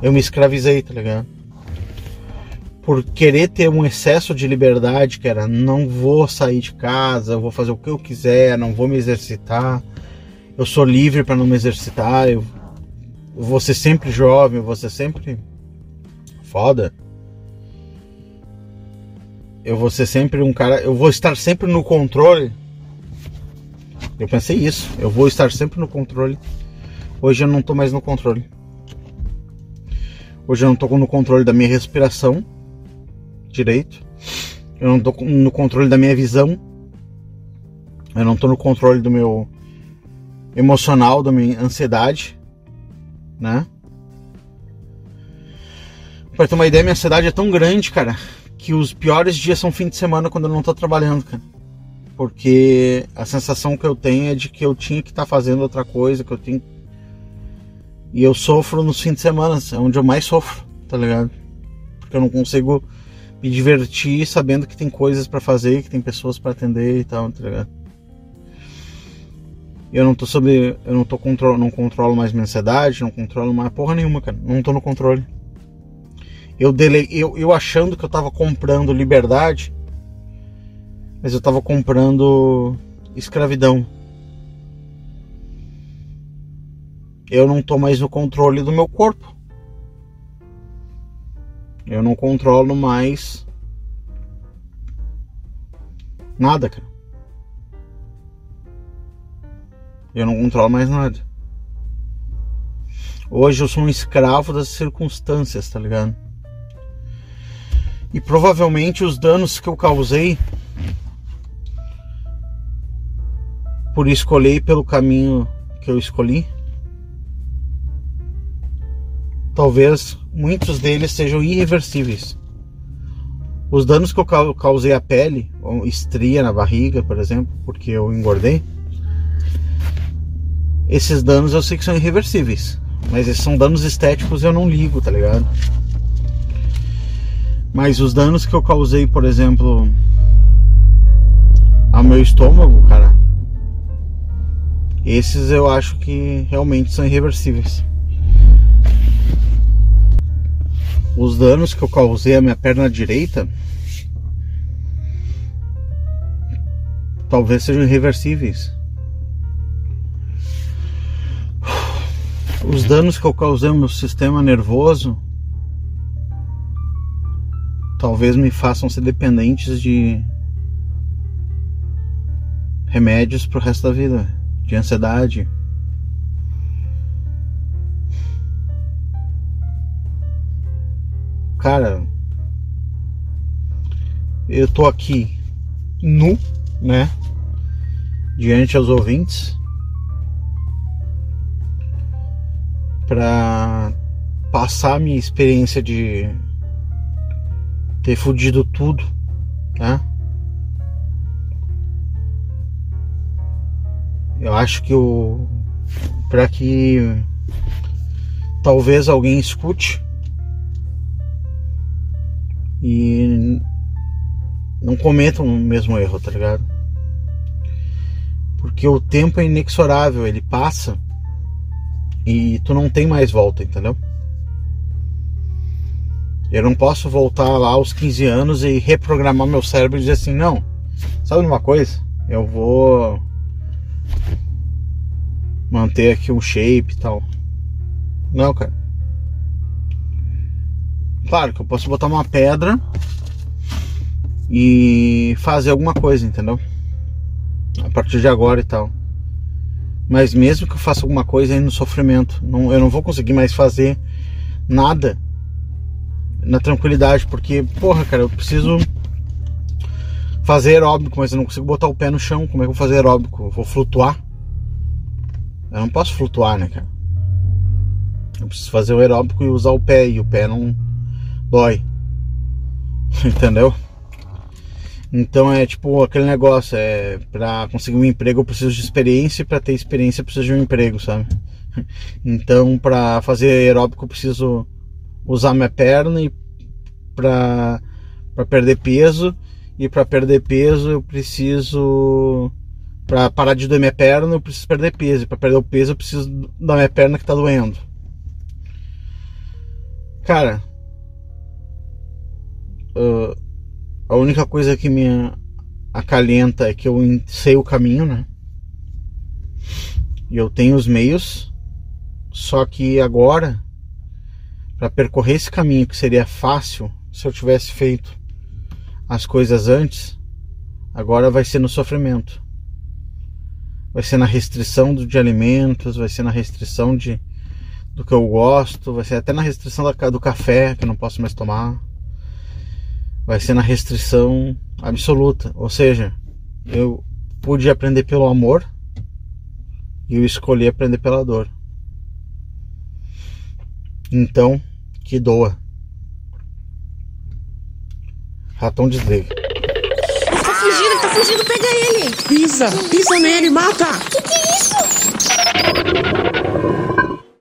eu me escravizei, tá ligado? Por querer ter um excesso de liberdade, que era não vou sair de casa, vou fazer o que eu quiser, não vou me exercitar, eu sou livre para não me exercitar, eu vou ser sempre jovem, eu vou ser sempre foda, eu vou ser sempre um cara, eu vou estar sempre no controle. Eu pensei isso, eu vou estar sempre no controle. Hoje eu não tô mais no controle. Hoje eu não tô no controle da minha respiração. direito. Eu não tô no controle da minha visão. Eu não tô no controle do meu emocional, da minha ansiedade, né? Pra ter uma ideia, minha ansiedade é tão grande, cara, que os piores dias são fim de semana quando eu não tô trabalhando, cara. Porque a sensação que eu tenho é de que eu tinha que estar tá fazendo outra coisa, que eu tenho. E eu sofro nos fins de semana, é onde eu mais sofro, tá ligado? Porque eu não consigo me divertir sabendo que tem coisas para fazer, que tem pessoas para atender e tal, tá ligado? Eu não tô sobre. Eu não tô control, não controlo mais minha ansiedade, não controlo mais porra nenhuma, cara. Não tô no controle. Eu, dele, eu, eu achando que eu tava comprando liberdade, mas eu tava comprando escravidão. Eu não tô mais no controle do meu corpo. Eu não controlo mais nada, cara. Eu não controlo mais nada. Hoje eu sou um escravo das circunstâncias, tá ligado? E provavelmente os danos que eu causei por escolher pelo caminho que eu escolhi, talvez muitos deles sejam irreversíveis. Os danos que eu causei à pele, estria na barriga, por exemplo, porque eu engordei, esses danos eu sei que são irreversíveis. Mas esses são danos estéticos eu não ligo, tá ligado? Mas os danos que eu causei, por exemplo, ao meu estômago, cara, esses eu acho que realmente são irreversíveis. Os danos que eu causei à minha perna direita talvez sejam irreversíveis. Os danos que eu causei ao meu sistema nervoso talvez me façam ser dependentes de remédios pro resto da vida, de ansiedade. Cara, eu tô aqui nu, né? Diante aos ouvintes para passar minha experiência de ter fudido tudo, né? Eu acho que o para que talvez alguém escute e não cometam o mesmo erro, tá ligado? Porque o tempo é inexorável, ele passa e tu não tem mais volta, entendeu? Eu não posso voltar lá aos 15 anos e reprogramar meu cérebro e dizer assim, não, sabe uma coisa? Eu vou manter aqui um shape e tal. Não, cara. Claro que eu posso botar uma pedra e fazer alguma coisa, entendeu? A partir de agora e tal. Mas mesmo que eu faça alguma coisa aí no sofrimento, não, eu não vou conseguir mais fazer nada na tranquilidade, porque, porra, cara, eu preciso fazer aeróbico, mas eu não consigo botar o pé no chão. Como é que eu vou fazer aeróbico? Eu vou flutuar? Eu não posso flutuar, né, cara? Eu preciso fazer o aeróbico e usar o pé, e o pé não dói. *laughs* Entendeu? Então é tipo aquele negócio, é para conseguir um emprego eu preciso de experiência e para ter experiência eu preciso de um emprego, sabe? *laughs* Então para fazer aeróbico eu preciso usar minha perna e para para perder peso e para perder peso eu preciso para parar de doer minha perna eu preciso perder peso. E para perder o peso eu preciso da minha perna que está doendo. Cara uh, a única coisa que me acalenta é que eu sei o caminho né? E eu tenho os meios. Só que agora para percorrer esse caminho que seria fácil se eu tivesse feito as coisas antes, agora vai ser no sofrimento. Vai ser na restrição de alimentos, vai ser na restrição de, do que eu gosto, vai ser até na restrição do café que eu não posso mais tomar. vai ser na restrição absoluta. Ou seja, eu pude aprender pelo amor e eu escolhi aprender pela dor. Então, que doa. Ratão desliga. Ele tá fugindo, ele tá fugindo, pega ele! Pisa, pisa nele, mata! Que que é isso?